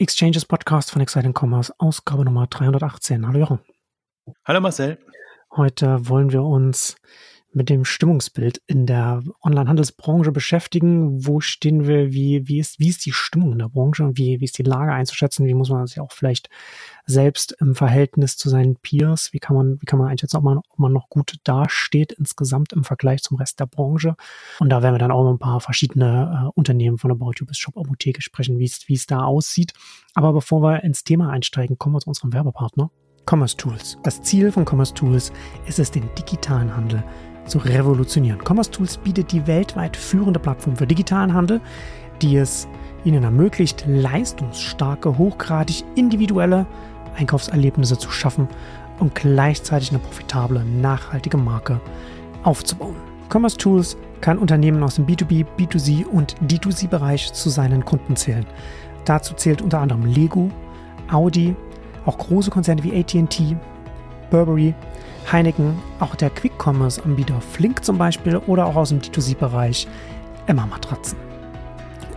Exchanges Podcast von Exciting Commerce, Ausgabe Nummer 318. Hallo Jochen. Hallo Marcel. Heute wollen wir uns mit dem Stimmungsbild in der Online-Handelsbranche beschäftigen. Wo stehen wir? Wie, wie, ist, wie ist die Stimmung in der Branche? Wie, wie ist die Lage einzuschätzen? Wie muss man sich auch vielleicht selbst im Verhältnis zu seinen Peers? Wie kann man, wie kann man einschätzen, ob man, ob man noch gut dasteht insgesamt im Vergleich zum Rest der Branche? Und da werden wir dann auch noch ein paar verschiedene äh, Unternehmen von About You bis Shop Apotheke sprechen, wie es da aussieht. Aber bevor wir ins Thema einsteigen, kommen wir zu unserem Werbepartner. Commerce Tools. Das Ziel von Commerce Tools ist es, den digitalen Handel zu revolutionieren. Commerce Tools bietet die weltweit führende Plattform für digitalen Handel, die es Ihnen ermöglicht, leistungsstarke, hochgradig individuelle Einkaufserlebnisse zu schaffen und gleichzeitig eine profitable, nachhaltige Marke aufzubauen. Commerce Tools kann Unternehmen aus dem B2B, B2C und D2C-Bereich zu seinen Kunden zählen. Dazu zählt unter anderem Lego, Audi, auch große Konzerne wie ATT, Burberry, Heineken, auch der Quick-Commerce-Anbieter Flink zum Beispiel oder auch aus dem D2C-Bereich Emma Matratzen.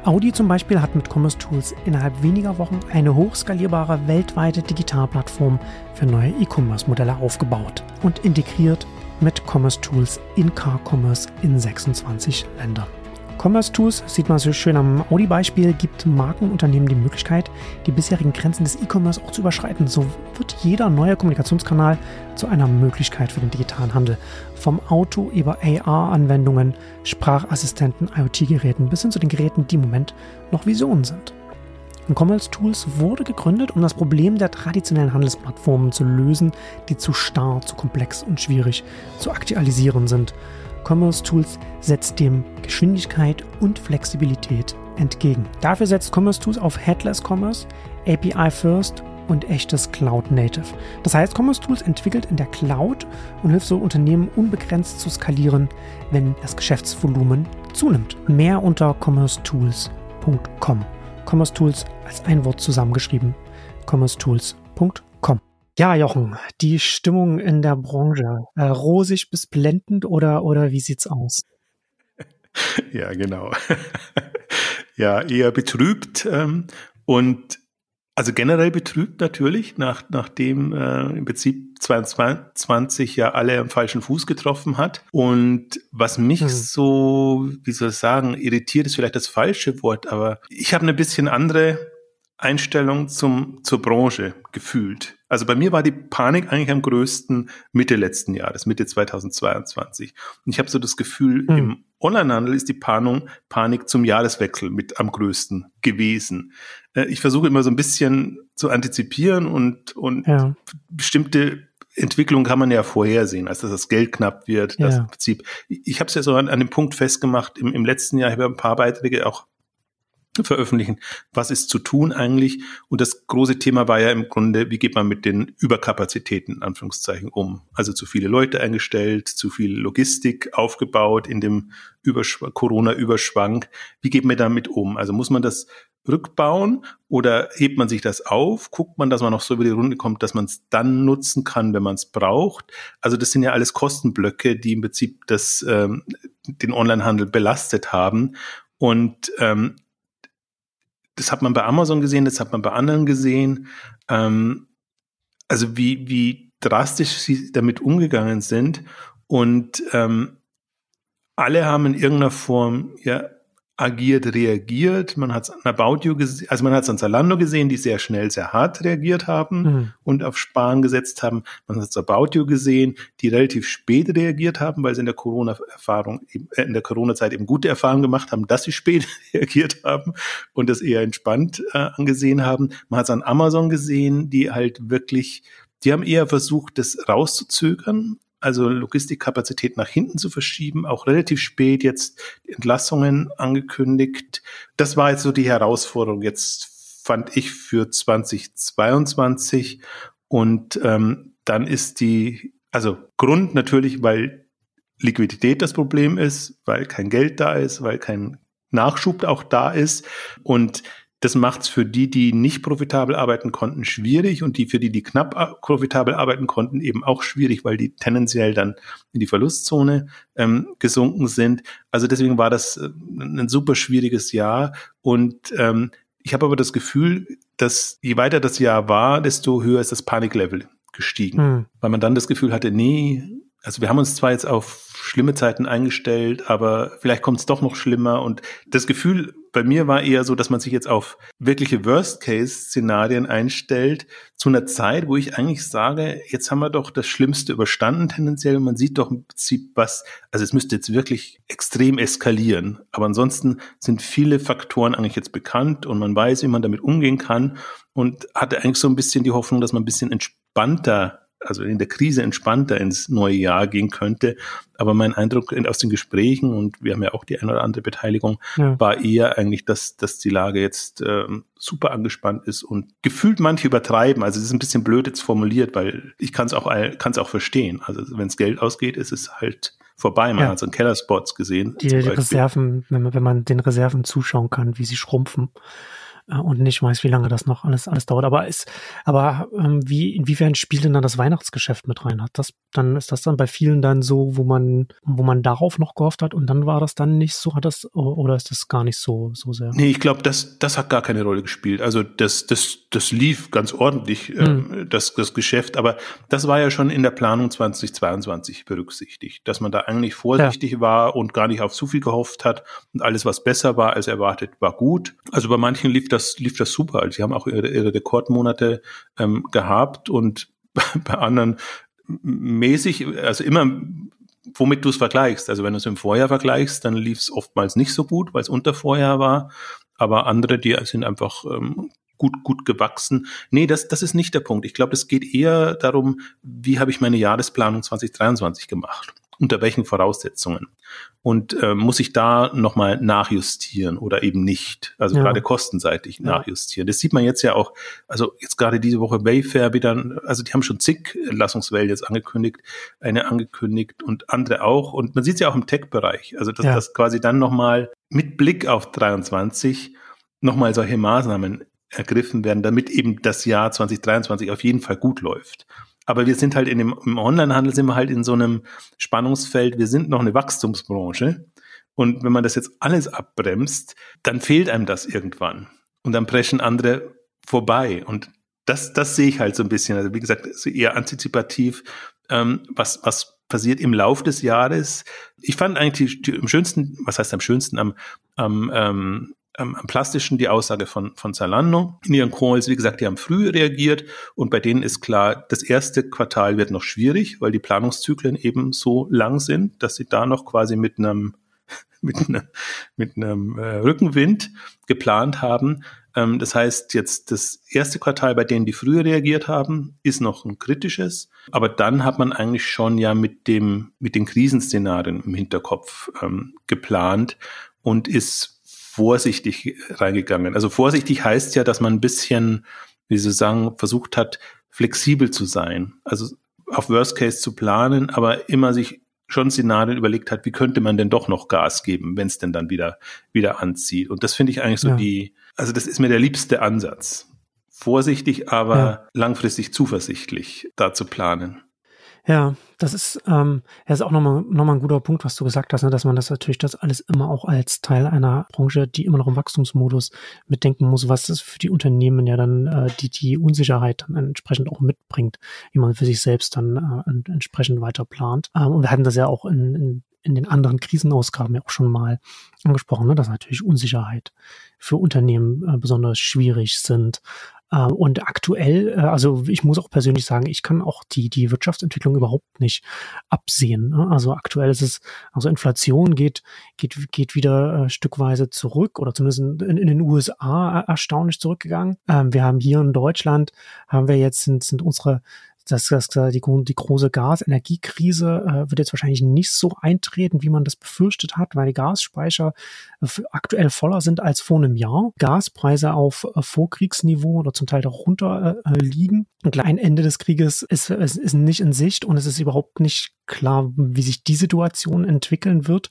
Audi zum Beispiel hat mit Commerce Tools innerhalb weniger Wochen eine hochskalierbare weltweite Digitalplattform für neue E-Commerce-Modelle aufgebaut und integriert mit Commerce Tools in Car Commerce in 26 Ländern. Commerce Tools, sieht man so schön am Audi-Beispiel, gibt Markenunternehmen die Möglichkeit, die bisherigen Grenzen des E-Commerce auch zu überschreiten. So wird jeder neue Kommunikationskanal zu einer Möglichkeit für den digitalen Handel. Vom Auto über AR-Anwendungen, Sprachassistenten, IoT-Geräten bis hin zu den Geräten, die im Moment noch Visionen sind. Und Commerce Tools wurde gegründet, um das Problem der traditionellen Handelsplattformen zu lösen, die zu starr, zu komplex und schwierig zu aktualisieren sind. Commerce Tools setzt dem Geschwindigkeit und Flexibilität entgegen. Dafür setzt Commerce Tools auf Headless Commerce, API First und echtes Cloud Native. Das heißt, Commerce Tools entwickelt in der Cloud und hilft so Unternehmen unbegrenzt zu skalieren, wenn das Geschäftsvolumen zunimmt. Mehr unter commercetools.com. Commerce Tools als ein Wort zusammengeschrieben. commercetools.com. Ja, Jochen, die Stimmung in der Branche, äh, rosig bis blendend oder, oder wie sieht's aus? Ja, genau. ja, eher betrübt ähm, und also generell betrübt natürlich, nach, nachdem äh, im Prinzip 22 ja alle am falschen Fuß getroffen hat. Und was mich hm. so, wie soll ich sagen, irritiert ist vielleicht das falsche Wort, aber ich habe eine bisschen andere Einstellung zum, zur Branche gefühlt. Also bei mir war die Panik eigentlich am größten Mitte letzten Jahres, Mitte 2022. Und ich habe so das Gefühl, mhm. im Onlinehandel ist die Panik, Panik zum Jahreswechsel mit am größten gewesen. Äh, ich versuche immer so ein bisschen zu antizipieren und, und ja. bestimmte Entwicklung kann man ja vorhersehen, als dass das Geld knapp wird. Das ja. Prinzip. Ich habe es ja so an, an dem Punkt festgemacht, im, im letzten Jahr, ich habe ein paar Beiträge auch veröffentlichen. Was ist zu tun eigentlich? Und das große Thema war ja im Grunde, wie geht man mit den Überkapazitäten, in Anführungszeichen, um? Also zu viele Leute eingestellt, zu viel Logistik aufgebaut in dem Corona-Überschwang. Wie geht man damit um? Also muss man das rückbauen oder hebt man sich das auf? Guckt man, dass man noch so über die Runde kommt, dass man es dann nutzen kann, wenn man es braucht? Also das sind ja alles Kostenblöcke, die im Prinzip das, ähm, den Onlinehandel belastet haben. Und ähm, das hat man bei Amazon gesehen, das hat man bei anderen gesehen. Ähm, also wie, wie drastisch sie damit umgegangen sind. Und ähm, alle haben in irgendeiner Form ja agiert, reagiert. Man hat es an About You gesehen, also man hat es an Zalando gesehen, die sehr schnell, sehr hart reagiert haben mhm. und auf Sparen gesetzt haben. Man hat es About You gesehen, die relativ spät reagiert haben, weil sie in der Corona-Erfahrung, äh, in der Corona-Zeit eben gute Erfahrungen gemacht haben, dass sie spät reagiert haben und das eher entspannt äh, angesehen haben. Man hat es an Amazon gesehen, die halt wirklich die haben eher versucht, das rauszuzögern, also Logistikkapazität nach hinten zu verschieben, auch relativ spät jetzt Entlassungen angekündigt. Das war jetzt so die Herausforderung jetzt fand ich für 2022 und ähm, dann ist die, also Grund natürlich, weil Liquidität das Problem ist, weil kein Geld da ist, weil kein Nachschub auch da ist und das macht es für die, die nicht profitabel arbeiten konnten, schwierig und die für die, die knapp profitabel arbeiten konnten, eben auch schwierig, weil die tendenziell dann in die Verlustzone ähm, gesunken sind. Also deswegen war das äh, ein super schwieriges Jahr und ähm, Ich habe aber das Gefühl, dass je weiter das Jahr war, desto höher ist das Paniklevel gestiegen, hm. weil man dann das Gefühl hatte, nee, also wir haben uns zwar jetzt auf schlimme Zeiten eingestellt, aber vielleicht kommt es doch noch schlimmer. Und das Gefühl bei mir war eher so, dass man sich jetzt auf wirkliche Worst-Case-Szenarien einstellt, zu einer Zeit, wo ich eigentlich sage, jetzt haben wir doch das Schlimmste überstanden tendenziell. Man sieht doch im Prinzip was, also es müsste jetzt wirklich extrem eskalieren. Aber ansonsten sind viele Faktoren eigentlich jetzt bekannt und man weiß, wie man damit umgehen kann und hatte eigentlich so ein bisschen die Hoffnung, dass man ein bisschen entspannter also in der Krise entspannter ins neue Jahr gehen könnte. Aber mein Eindruck aus den Gesprächen, und wir haben ja auch die eine oder andere Beteiligung, ja. war eher eigentlich, dass, dass die Lage jetzt ähm, super angespannt ist und gefühlt manche übertreiben. Also es ist ein bisschen blöd jetzt formuliert, weil ich kann es auch, kann's auch verstehen. Also wenn es Geld ausgeht, ist es halt vorbei. Man ja. hat so einen Kellerspots gesehen. Die, die Reserven, wenn man, wenn man den Reserven zuschauen kann, wie sie schrumpfen äh, und nicht weiß, wie lange das noch alles, alles dauert. Aber ist, aber ähm, wie, inwiefern spielt denn dann das Weihnachtsgeschäft mit rein? Hat das dann, ist das dann bei vielen dann so, wo man, wo man darauf noch gehofft hat und dann war das dann nicht so, hat das, oder ist das gar nicht so, so sehr? Nee, ich glaube, das, das hat gar keine Rolle gespielt. Also das, das, das lief ganz ordentlich, mhm. das, das Geschäft, aber das war ja schon in der Planung 2022 berücksichtigt, dass man da eigentlich vorsichtig ja. war und gar nicht auf zu viel gehofft hat und alles, was besser war als erwartet, war gut. Also bei manchen lief das, lief das super. Also sie haben auch ihre, ihre Rekordmonate ähm, gehabt und bei anderen mäßig, also immer womit du es vergleichst. Also wenn du es im Vorjahr vergleichst, dann lief es oftmals nicht so gut, weil es unter Vorjahr war. Aber andere, die sind einfach ähm, gut, gut gewachsen. Nee, das, das ist nicht der Punkt. Ich glaube, es geht eher darum, wie habe ich meine Jahresplanung 2023 gemacht? Unter welchen Voraussetzungen? Und äh, muss ich da nochmal nachjustieren oder eben nicht? Also ja. gerade kostenseitig ja. nachjustieren. Das sieht man jetzt ja auch, also jetzt gerade diese Woche Wayfair wieder, also die haben schon zig Lassungswellen jetzt angekündigt, eine angekündigt und andere auch. Und man sieht es ja auch im Tech-Bereich. Also dass ja. das quasi dann nochmal mit Blick auf 23 nochmal solche Maßnahmen ergriffen werden, damit eben das Jahr 2023 auf jeden Fall gut läuft. Aber wir sind halt in dem, im Onlinehandel sind wir halt in so einem Spannungsfeld. Wir sind noch eine Wachstumsbranche. Und wenn man das jetzt alles abbremst, dann fehlt einem das irgendwann. Und dann preschen andere vorbei. Und das, das sehe ich halt so ein bisschen. Also wie gesagt, eher antizipativ, ähm, was, was passiert im Lauf des Jahres. Ich fand eigentlich die, die, am schönsten, was heißt am schönsten, am, am ähm, ähm, am plastischen die Aussage von, von Zalando in ihren Calls. Wie gesagt, die haben früh reagiert und bei denen ist klar, das erste Quartal wird noch schwierig, weil die Planungszyklen eben so lang sind, dass sie da noch quasi mit einem mit einem, mit einem äh, Rückenwind geplant haben. Ähm, das heißt, jetzt das erste Quartal, bei denen die früher reagiert haben, ist noch ein kritisches. Aber dann hat man eigentlich schon ja mit dem, mit den Krisenszenarien im Hinterkopf ähm, geplant und ist vorsichtig reingegangen. Also vorsichtig heißt ja, dass man ein bisschen, wie Sie sagen, versucht hat, flexibel zu sein. Also auf Worst Case zu planen, aber immer sich schon Szenarien überlegt hat, wie könnte man denn doch noch Gas geben, wenn es denn dann wieder, wieder anzieht. Und das finde ich eigentlich so ja. die, also das ist mir der liebste Ansatz. Vorsichtig, aber ja. langfristig zuversichtlich da zu planen. Ja, das ist, ähm, das ist auch nochmal noch mal ein guter Punkt, was du gesagt hast, ne, dass man das natürlich das alles immer auch als Teil einer Branche, die immer noch im Wachstumsmodus mitdenken muss, was es für die Unternehmen ja dann äh, die, die Unsicherheit dann entsprechend auch mitbringt, wie man für sich selbst dann äh, entsprechend weiter plant. Ähm, und wir hatten das ja auch in, in, in den anderen Krisenausgaben ja auch schon mal angesprochen, ne, dass natürlich Unsicherheit für Unternehmen äh, besonders schwierig sind. Äh, und aktuell, äh, also ich muss auch persönlich sagen, ich kann auch die, die Wirtschaftsentwicklung überhaupt nicht absehen. Ne? Also aktuell ist es, also Inflation geht, geht, geht wieder äh, stückweise zurück oder zumindest in, in den USA erstaunlich zurückgegangen. Ähm, wir haben hier in Deutschland, haben wir jetzt, sind, sind unsere das, das, die, die große Gasenergiekrise äh, wird jetzt wahrscheinlich nicht so eintreten, wie man das befürchtet hat, weil die Gasspeicher äh, aktuell voller sind als vor einem Jahr. Gaspreise auf äh, Vorkriegsniveau oder zum Teil darunter äh, liegen. Und ein Ende des Krieges ist, ist, ist nicht in Sicht und es ist überhaupt nicht klar, wie sich die Situation entwickeln wird.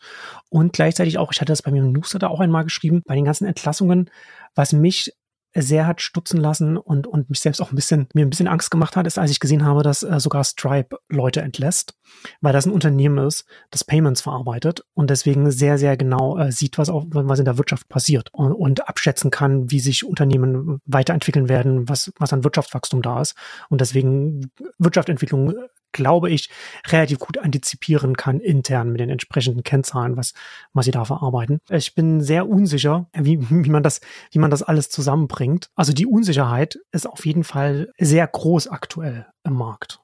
Und gleichzeitig auch, ich hatte das bei mir im Newsletter auch einmal geschrieben, bei den ganzen Entlassungen, was mich sehr hat stutzen lassen und, und mich selbst auch ein bisschen, mir ein bisschen Angst gemacht hat, ist, als ich gesehen habe, dass äh, sogar Stripe Leute entlässt, weil das ein Unternehmen ist, das Payments verarbeitet und deswegen sehr, sehr genau äh, sieht, was auch, was in der Wirtschaft passiert und, und abschätzen kann, wie sich Unternehmen weiterentwickeln werden, was, was an Wirtschaftswachstum da ist. Und deswegen Wirtschaftsentwicklung glaube ich, relativ gut antizipieren kann intern mit den entsprechenden Kennzahlen, was, was sie da verarbeiten. Ich bin sehr unsicher, wie, wie man das, wie man das alles zusammenbringt. Also die Unsicherheit ist auf jeden Fall sehr groß aktuell im Markt.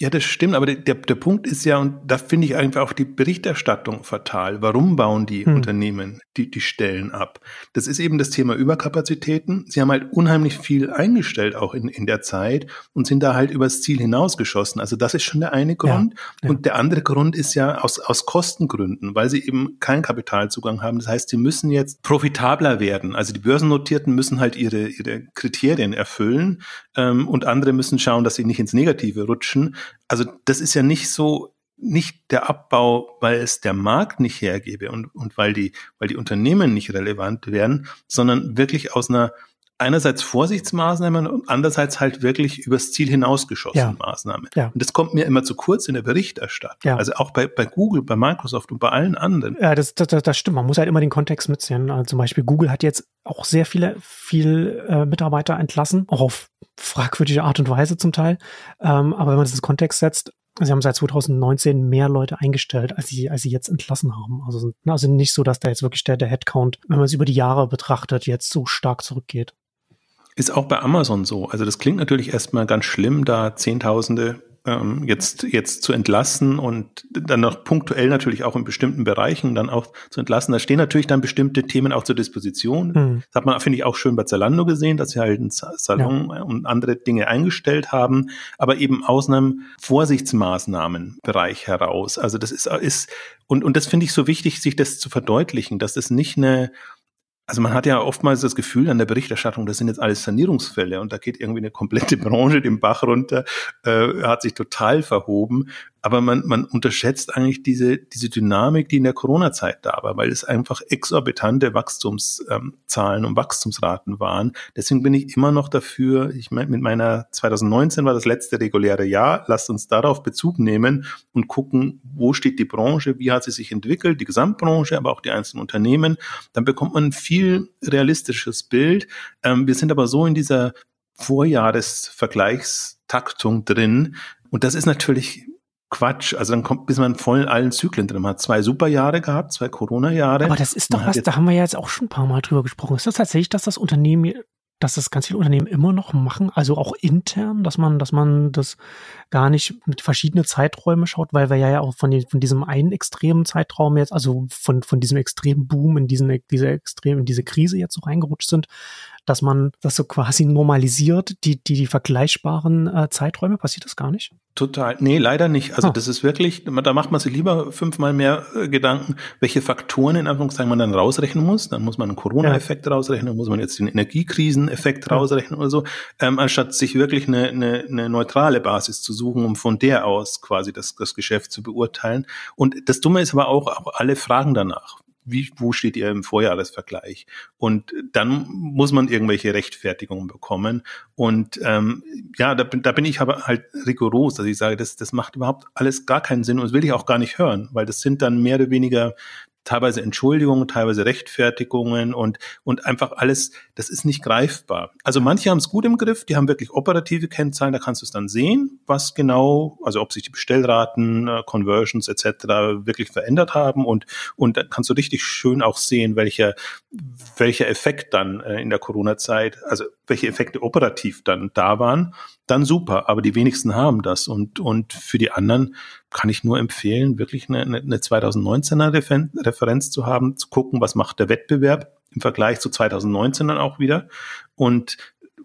Ja, das stimmt, aber der, der, Punkt ist ja, und da finde ich einfach auch die Berichterstattung fatal. Warum bauen die hm. Unternehmen die, die Stellen ab? Das ist eben das Thema Überkapazitäten. Sie haben halt unheimlich viel eingestellt auch in, in der Zeit und sind da halt übers Ziel hinausgeschossen. Also das ist schon der eine Grund. Ja, ja. Und der andere Grund ist ja aus, aus Kostengründen, weil sie eben keinen Kapitalzugang haben. Das heißt, sie müssen jetzt profitabler werden. Also die Börsennotierten müssen halt ihre, ihre Kriterien erfüllen ähm, und andere müssen schauen, dass sie nicht ins Negative rutschen also das ist ja nicht so, nicht der Abbau, weil es der Markt nicht hergebe und, und weil die, weil die Unternehmen nicht relevant werden, sondern wirklich aus einer einerseits Vorsichtsmaßnahmen und andererseits halt wirklich übers Ziel hinausgeschossene ja. Maßnahmen. Ja. Und das kommt mir immer zu kurz in der Berichterstattung. Ja. Also auch bei, bei Google, bei Microsoft und bei allen anderen. Ja, das, das, das stimmt. Man muss halt immer den Kontext mitsehen. Also zum Beispiel Google hat jetzt auch sehr viele, viel äh, Mitarbeiter entlassen, auch auf fragwürdige Art und Weise zum Teil. Ähm, aber wenn man das in Kontext setzt, Sie haben seit 2019 mehr Leute eingestellt, als sie, als sie jetzt entlassen haben. Also, also nicht so, dass da jetzt wirklich der, der Headcount, wenn man es über die Jahre betrachtet, jetzt so stark zurückgeht. Ist auch bei Amazon so. Also das klingt natürlich erstmal ganz schlimm, da Zehntausende ähm, jetzt, jetzt zu entlassen und dann noch punktuell natürlich auch in bestimmten Bereichen dann auch zu entlassen. Da stehen natürlich dann bestimmte Themen auch zur Disposition. Mhm. Das hat man, finde ich, auch schön bei Zalando gesehen, dass sie halt einen Salon ja. und andere Dinge eingestellt haben, aber eben aus einem Vorsichtsmaßnahmenbereich heraus. Also das ist, ist und, und das finde ich so wichtig, sich das zu verdeutlichen, dass das nicht eine also man hat ja oftmals das Gefühl an der Berichterstattung, das sind jetzt alles Sanierungsfälle und da geht irgendwie eine komplette Branche den Bach runter, äh, hat sich total verhoben aber man, man unterschätzt eigentlich diese, diese Dynamik, die in der Corona-Zeit da war, weil es einfach exorbitante Wachstumszahlen und Wachstumsraten waren. Deswegen bin ich immer noch dafür, ich meine, mit meiner 2019 war das letzte reguläre Jahr, lasst uns darauf Bezug nehmen und gucken, wo steht die Branche, wie hat sie sich entwickelt, die Gesamtbranche, aber auch die einzelnen Unternehmen. Dann bekommt man ein viel realistisches Bild. Ähm, wir sind aber so in dieser Vorjahresvergleichstaktung drin, und das ist natürlich Quatsch. Also dann kommt, bis man voll in allen Zyklen drin. Man hat zwei Superjahre gehabt, zwei Corona-Jahre. Aber das ist doch was, da haben wir ja jetzt auch schon ein paar Mal drüber gesprochen. Ist das tatsächlich, dass das Unternehmen, dass das ganz viele Unternehmen immer noch machen, also auch intern, dass man, dass man das gar nicht mit verschiedenen Zeiträumen schaut, weil wir ja auch von, den, von diesem einen extremen Zeitraum jetzt, also von, von diesem extremen Boom in diesen, diese extrem, in diese Krise jetzt so reingerutscht sind, dass man das so quasi normalisiert, die, die, die vergleichbaren äh, Zeiträume? Passiert das gar nicht? Total. Nee, leider nicht. Also oh. das ist wirklich, da macht man sich lieber fünfmal mehr äh, Gedanken, welche Faktoren in Anführungszeichen man dann rausrechnen muss. Dann muss man einen Corona-Effekt ja. rausrechnen, muss man jetzt den Energiekriseneffekt ja. rausrechnen oder so, ähm, anstatt sich wirklich eine, eine, eine neutrale Basis zu suchen, um von der aus quasi das, das Geschäft zu beurteilen. Und das Dumme ist aber auch, auch alle Fragen danach wie, wo steht ihr im Vorjahresvergleich? Und dann muss man irgendwelche Rechtfertigungen bekommen. Und ähm, ja, da, da bin ich aber halt rigoros, dass ich sage, das, das macht überhaupt alles gar keinen Sinn und das will ich auch gar nicht hören, weil das sind dann mehr oder weniger teilweise Entschuldigungen, teilweise Rechtfertigungen und, und einfach alles, das ist nicht greifbar. Also manche haben es gut im Griff, die haben wirklich operative Kennzahlen, da kannst du es dann sehen, was genau, also ob sich die Bestellraten, äh, Conversions etc. wirklich verändert haben und, und dann kannst du richtig schön auch sehen, welcher, welcher Effekt dann äh, in der Corona-Zeit, also welche Effekte operativ dann da waren, dann super. Aber die wenigsten haben das und, und für die anderen kann ich nur empfehlen, wirklich eine, eine 2019er Referenz zu haben, zu gucken, was macht der Wettbewerb im Vergleich zu 2019 dann auch wieder und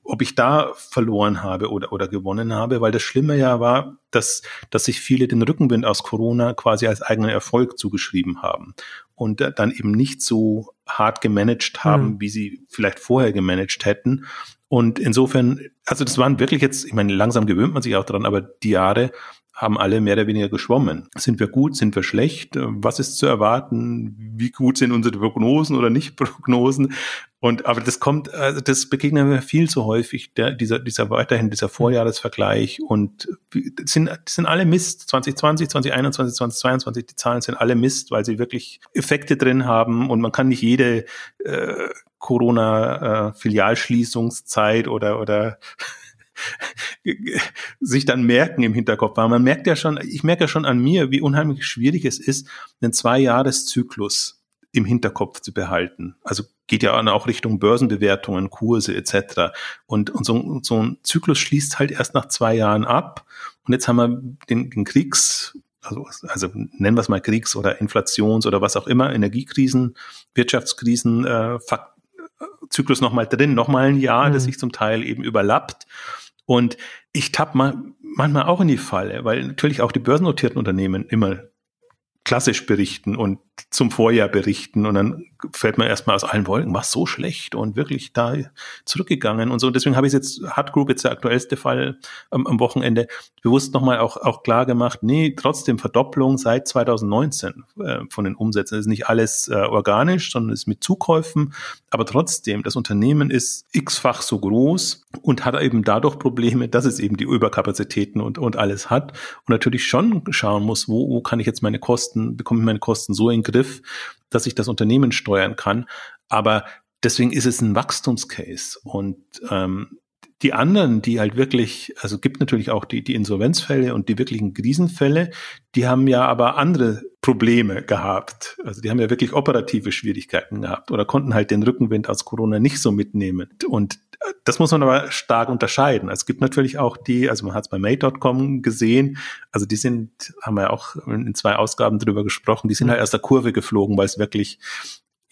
ob ich da verloren habe oder, oder gewonnen habe, weil das Schlimme ja war, dass, dass sich viele den Rückenwind aus Corona quasi als eigenen Erfolg zugeschrieben haben und dann eben nicht so hart gemanagt haben, mhm. wie sie vielleicht vorher gemanagt hätten. Und insofern, also das waren wirklich jetzt, ich meine, langsam gewöhnt man sich auch dran, aber die Jahre haben alle mehr oder weniger geschwommen. Sind wir gut, sind wir schlecht? Was ist zu erwarten? Wie gut sind unsere Prognosen oder nicht Prognosen? Und aber das kommt, also das begegnen wir viel zu häufig, der, dieser, dieser weiterhin dieser Vorjahresvergleich und sind, sind alle Mist. 2020, 2021, 2022, die Zahlen sind alle Mist, weil sie wirklich Effekte drin haben und man kann nicht jede äh, Corona-Filialschließungszeit äh, oder oder sich dann merken im Hinterkopf. Weil man merkt ja schon, ich merke ja schon an mir, wie unheimlich schwierig es ist, einen Zwei-Jahres-Zyklus im Hinterkopf zu behalten. Also geht ja auch Richtung Börsenbewertungen, Kurse etc. Und, und so, so ein Zyklus schließt halt erst nach zwei Jahren ab. Und jetzt haben wir den, den Kriegs, also, also nennen wir es mal Kriegs- oder Inflations- oder was auch immer, Energiekrisen, Wirtschaftskrisen, äh, Zyklus nochmal drin, nochmal ein Jahr, mhm. das sich zum Teil eben überlappt. Und ich tapp mal, manchmal auch in die Falle, weil natürlich auch die börsennotierten Unternehmen immer klassisch berichten und zum Vorjahr berichten und dann fällt man erstmal aus allen Wolken, was so schlecht und wirklich da zurückgegangen und so. Und deswegen habe ich jetzt, Hard Group jetzt der aktuellste Fall am, am Wochenende, bewusst nochmal auch, auch klar gemacht, nee, trotzdem Verdopplung seit 2019 äh, von den Umsätzen. Das ist nicht alles äh, organisch, sondern ist mit Zukäufen, aber trotzdem, das Unternehmen ist x-fach so groß und hat eben dadurch Probleme, dass es eben die Überkapazitäten und, und alles hat und natürlich schon schauen muss, wo, wo kann ich jetzt meine Kosten, bekomme ich meine Kosten so in Griff, dass ich das Unternehmen steuern kann. Aber deswegen ist es ein Wachstumscase und ähm, die anderen, die halt wirklich, also gibt natürlich auch die, die Insolvenzfälle und die wirklichen Krisenfälle, die haben ja aber andere Probleme gehabt. Also die haben ja wirklich operative Schwierigkeiten gehabt oder konnten halt den Rückenwind aus Corona nicht so mitnehmen. Und das muss man aber stark unterscheiden. Es gibt natürlich auch die, also man hat es bei Mate.com gesehen, also die sind, haben wir auch in zwei Ausgaben drüber gesprochen, die sind halt aus der Kurve geflogen, weil es wirklich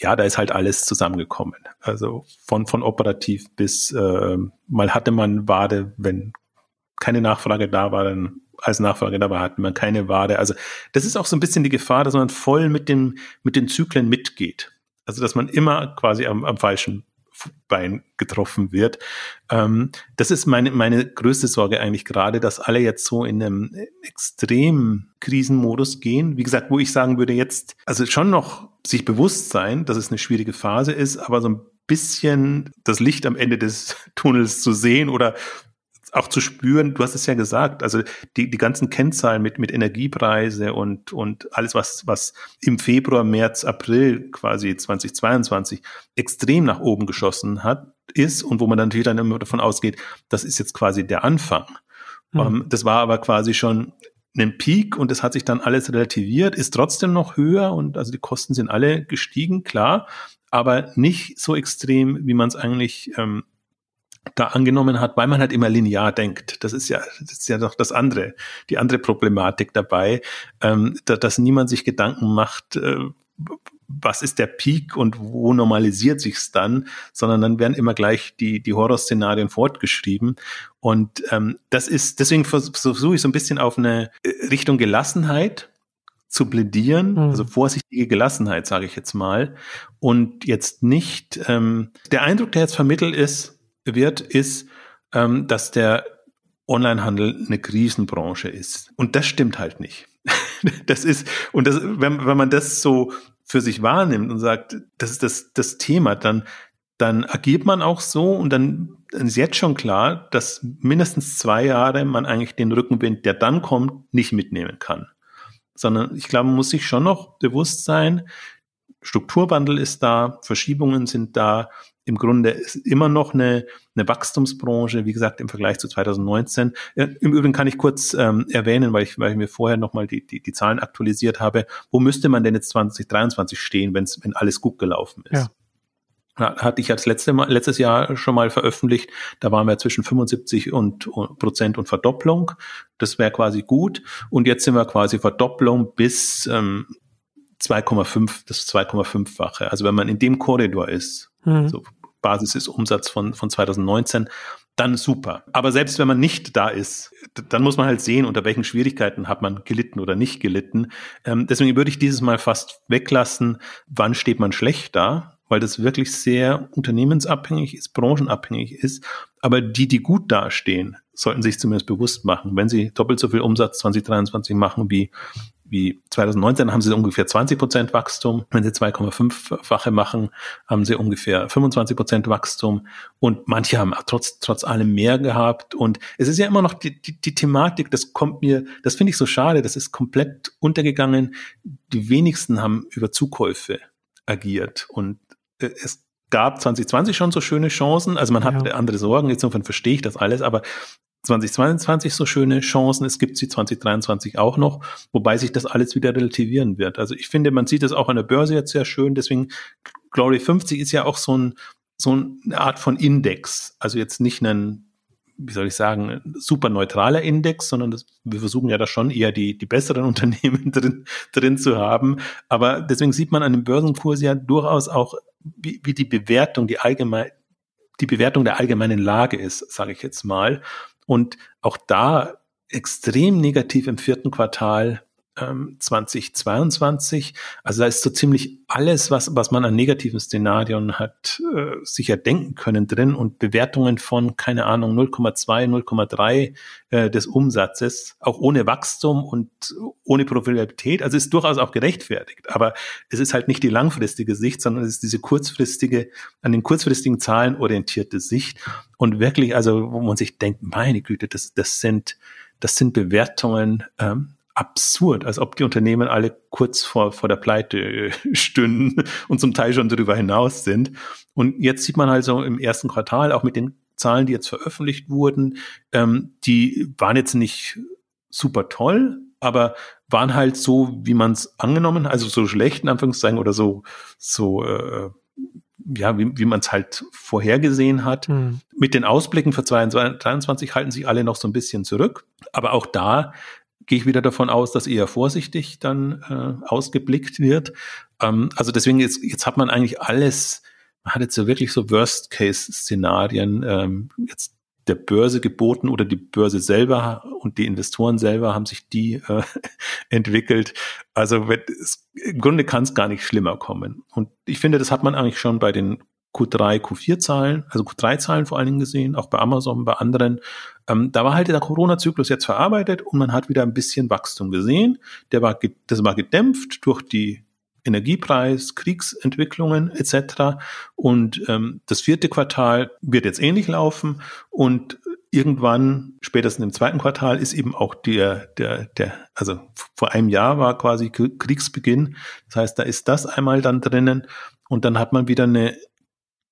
ja, da ist halt alles zusammengekommen. Also von, von operativ bis äh, mal hatte man Wade, wenn keine Nachfrage da war, dann als Nachfrage da war, hatte man keine Wade. Also das ist auch so ein bisschen die Gefahr, dass man voll mit den, mit den Zyklen mitgeht. Also dass man immer quasi am, am falschen Bein getroffen wird. Ähm, das ist meine, meine größte Sorge eigentlich gerade, dass alle jetzt so in einem extremen Krisenmodus gehen. Wie gesagt, wo ich sagen würde jetzt, also schon noch sich bewusst sein, dass es eine schwierige Phase ist, aber so ein bisschen das Licht am Ende des Tunnels zu sehen oder auch zu spüren, du hast es ja gesagt, also die, die ganzen Kennzahlen mit, mit Energiepreise und, und alles, was, was im Februar, März, April quasi 2022 extrem nach oben geschossen hat, ist und wo man dann natürlich dann immer davon ausgeht, das ist jetzt quasi der Anfang. Mhm. das war aber quasi schon ein Peak und es hat sich dann alles relativiert, ist trotzdem noch höher und also die Kosten sind alle gestiegen, klar, aber nicht so extrem, wie man es eigentlich ähm, da angenommen hat, weil man halt immer linear denkt. Das ist ja, das ist ja doch das andere, die andere Problematik dabei, ähm, da, dass niemand sich Gedanken macht, äh, was ist der Peak und wo normalisiert sich's dann, sondern dann werden immer gleich die, die Horrorszenarien fortgeschrieben. Und ähm, das ist, deswegen versuche ich so ein bisschen auf eine Richtung Gelassenheit zu plädieren, mhm. also vorsichtige Gelassenheit, sage ich jetzt mal. Und jetzt nicht, ähm, der Eindruck, der jetzt vermittelt ist, wird, ist, ähm, dass der Onlinehandel eine Krisenbranche ist. Und das stimmt halt nicht. das ist, und das, wenn, wenn man das so für sich wahrnimmt und sagt, das ist das, das Thema, dann, dann agiert man auch so und dann ist jetzt schon klar, dass mindestens zwei Jahre man eigentlich den Rückenwind, der dann kommt, nicht mitnehmen kann. Sondern ich glaube, man muss sich schon noch bewusst sein, Strukturwandel ist da, Verschiebungen sind da, im Grunde ist immer noch eine, eine Wachstumsbranche, wie gesagt, im Vergleich zu 2019. Im Übrigen kann ich kurz ähm, erwähnen, weil ich, weil ich mir vorher nochmal die, die, die Zahlen aktualisiert habe, wo müsste man denn jetzt 2023 stehen, wenn's, wenn alles gut gelaufen ist? Ja. Hatte ich als letzte Mal, letztes Jahr schon mal veröffentlicht, da waren wir zwischen 75 und, und Prozent und Verdopplung. Das wäre quasi gut. Und jetzt sind wir quasi Verdopplung bis ähm, 2,5, das 2,5-fache. Also wenn man in dem Korridor ist, mhm. so Basis ist Umsatz von, von 2019, dann super. Aber selbst wenn man nicht da ist, dann muss man halt sehen, unter welchen Schwierigkeiten hat man gelitten oder nicht gelitten. Ähm, deswegen würde ich dieses Mal fast weglassen, wann steht man schlecht da, weil das wirklich sehr unternehmensabhängig ist, branchenabhängig ist. Aber die, die gut dastehen, sollten sich zumindest bewusst machen, wenn sie doppelt so viel Umsatz 2023 machen wie wie 2019 haben sie ungefähr 20 Prozent Wachstum. Wenn sie 2,5-fache machen, haben sie ungefähr 25 Prozent Wachstum. Und manche haben trotz, trotz allem mehr gehabt. Und es ist ja immer noch die, die, die Thematik, das kommt mir, das finde ich so schade, das ist komplett untergegangen. Die wenigsten haben über Zukäufe agiert. Und äh, es gab 2020 schon so schöne Chancen. Also man hat ja. andere Sorgen, insofern verstehe ich das alles, aber 2022 so schöne Chancen, es gibt sie 2023 auch noch, wobei sich das alles wieder relativieren wird. Also ich finde, man sieht das auch an der Börse jetzt sehr schön, deswegen Glory 50 ist ja auch so, ein, so eine Art von Index, also jetzt nicht ein wie soll ich sagen, super neutraler Index, sondern das, wir versuchen ja da schon eher die, die besseren Unternehmen drin, drin zu haben. Aber deswegen sieht man an dem Börsenkurs ja durchaus auch, wie, wie die Bewertung, die allgemein, die Bewertung der allgemeinen Lage ist, sage ich jetzt mal. Und auch da extrem negativ im vierten Quartal 2022. Ähm, also da ist so ziemlich alles, was, was man an negativen Szenarien hat, äh, sicher denken können drin und Bewertungen von, keine Ahnung, 0,2, 0,3 äh, des Umsatzes, auch ohne Wachstum und ohne Profitabilität. Also ist durchaus auch gerechtfertigt. Aber es ist halt nicht die langfristige Sicht, sondern es ist diese kurzfristige, an den kurzfristigen Zahlen orientierte Sicht. Und wirklich, also wo man sich denkt, meine Güte, das, das sind, das sind Bewertungen, ähm, absurd, als ob die Unternehmen alle kurz vor, vor der Pleite äh, stünden und zum Teil schon darüber hinaus sind. Und jetzt sieht man also im ersten Quartal auch mit den Zahlen, die jetzt veröffentlicht wurden, ähm, die waren jetzt nicht super toll, aber waren halt so, wie man es angenommen, also so schlecht in Anführungszeichen oder so, so äh, ja, wie, wie man es halt vorhergesehen hat. Mhm. Mit den Ausblicken für 2023 halten sich alle noch so ein bisschen zurück. Aber auch da gehe ich wieder davon aus, dass eher vorsichtig dann äh, ausgeblickt wird. Ähm, also deswegen jetzt, jetzt hat man eigentlich alles, man hat jetzt so wirklich so Worst-Case-Szenarien ähm, jetzt der Börse geboten oder die Börse selber und die Investoren selber haben sich die äh, entwickelt. Also es, im Grunde kann es gar nicht schlimmer kommen. Und ich finde, das hat man eigentlich schon bei den Q3, Q4-Zahlen, also Q3-Zahlen vor allen Dingen gesehen, auch bei Amazon, bei anderen. Ähm, da war halt der Corona-Zyklus jetzt verarbeitet und man hat wieder ein bisschen Wachstum gesehen. Der war, das war gedämpft durch die Energiepreis, Kriegsentwicklungen etc. Und ähm, das vierte Quartal wird jetzt ähnlich laufen und irgendwann, spätestens im zweiten Quartal, ist eben auch der, der, der, also vor einem Jahr war quasi Kriegsbeginn. Das heißt, da ist das einmal dann drinnen und dann hat man wieder eine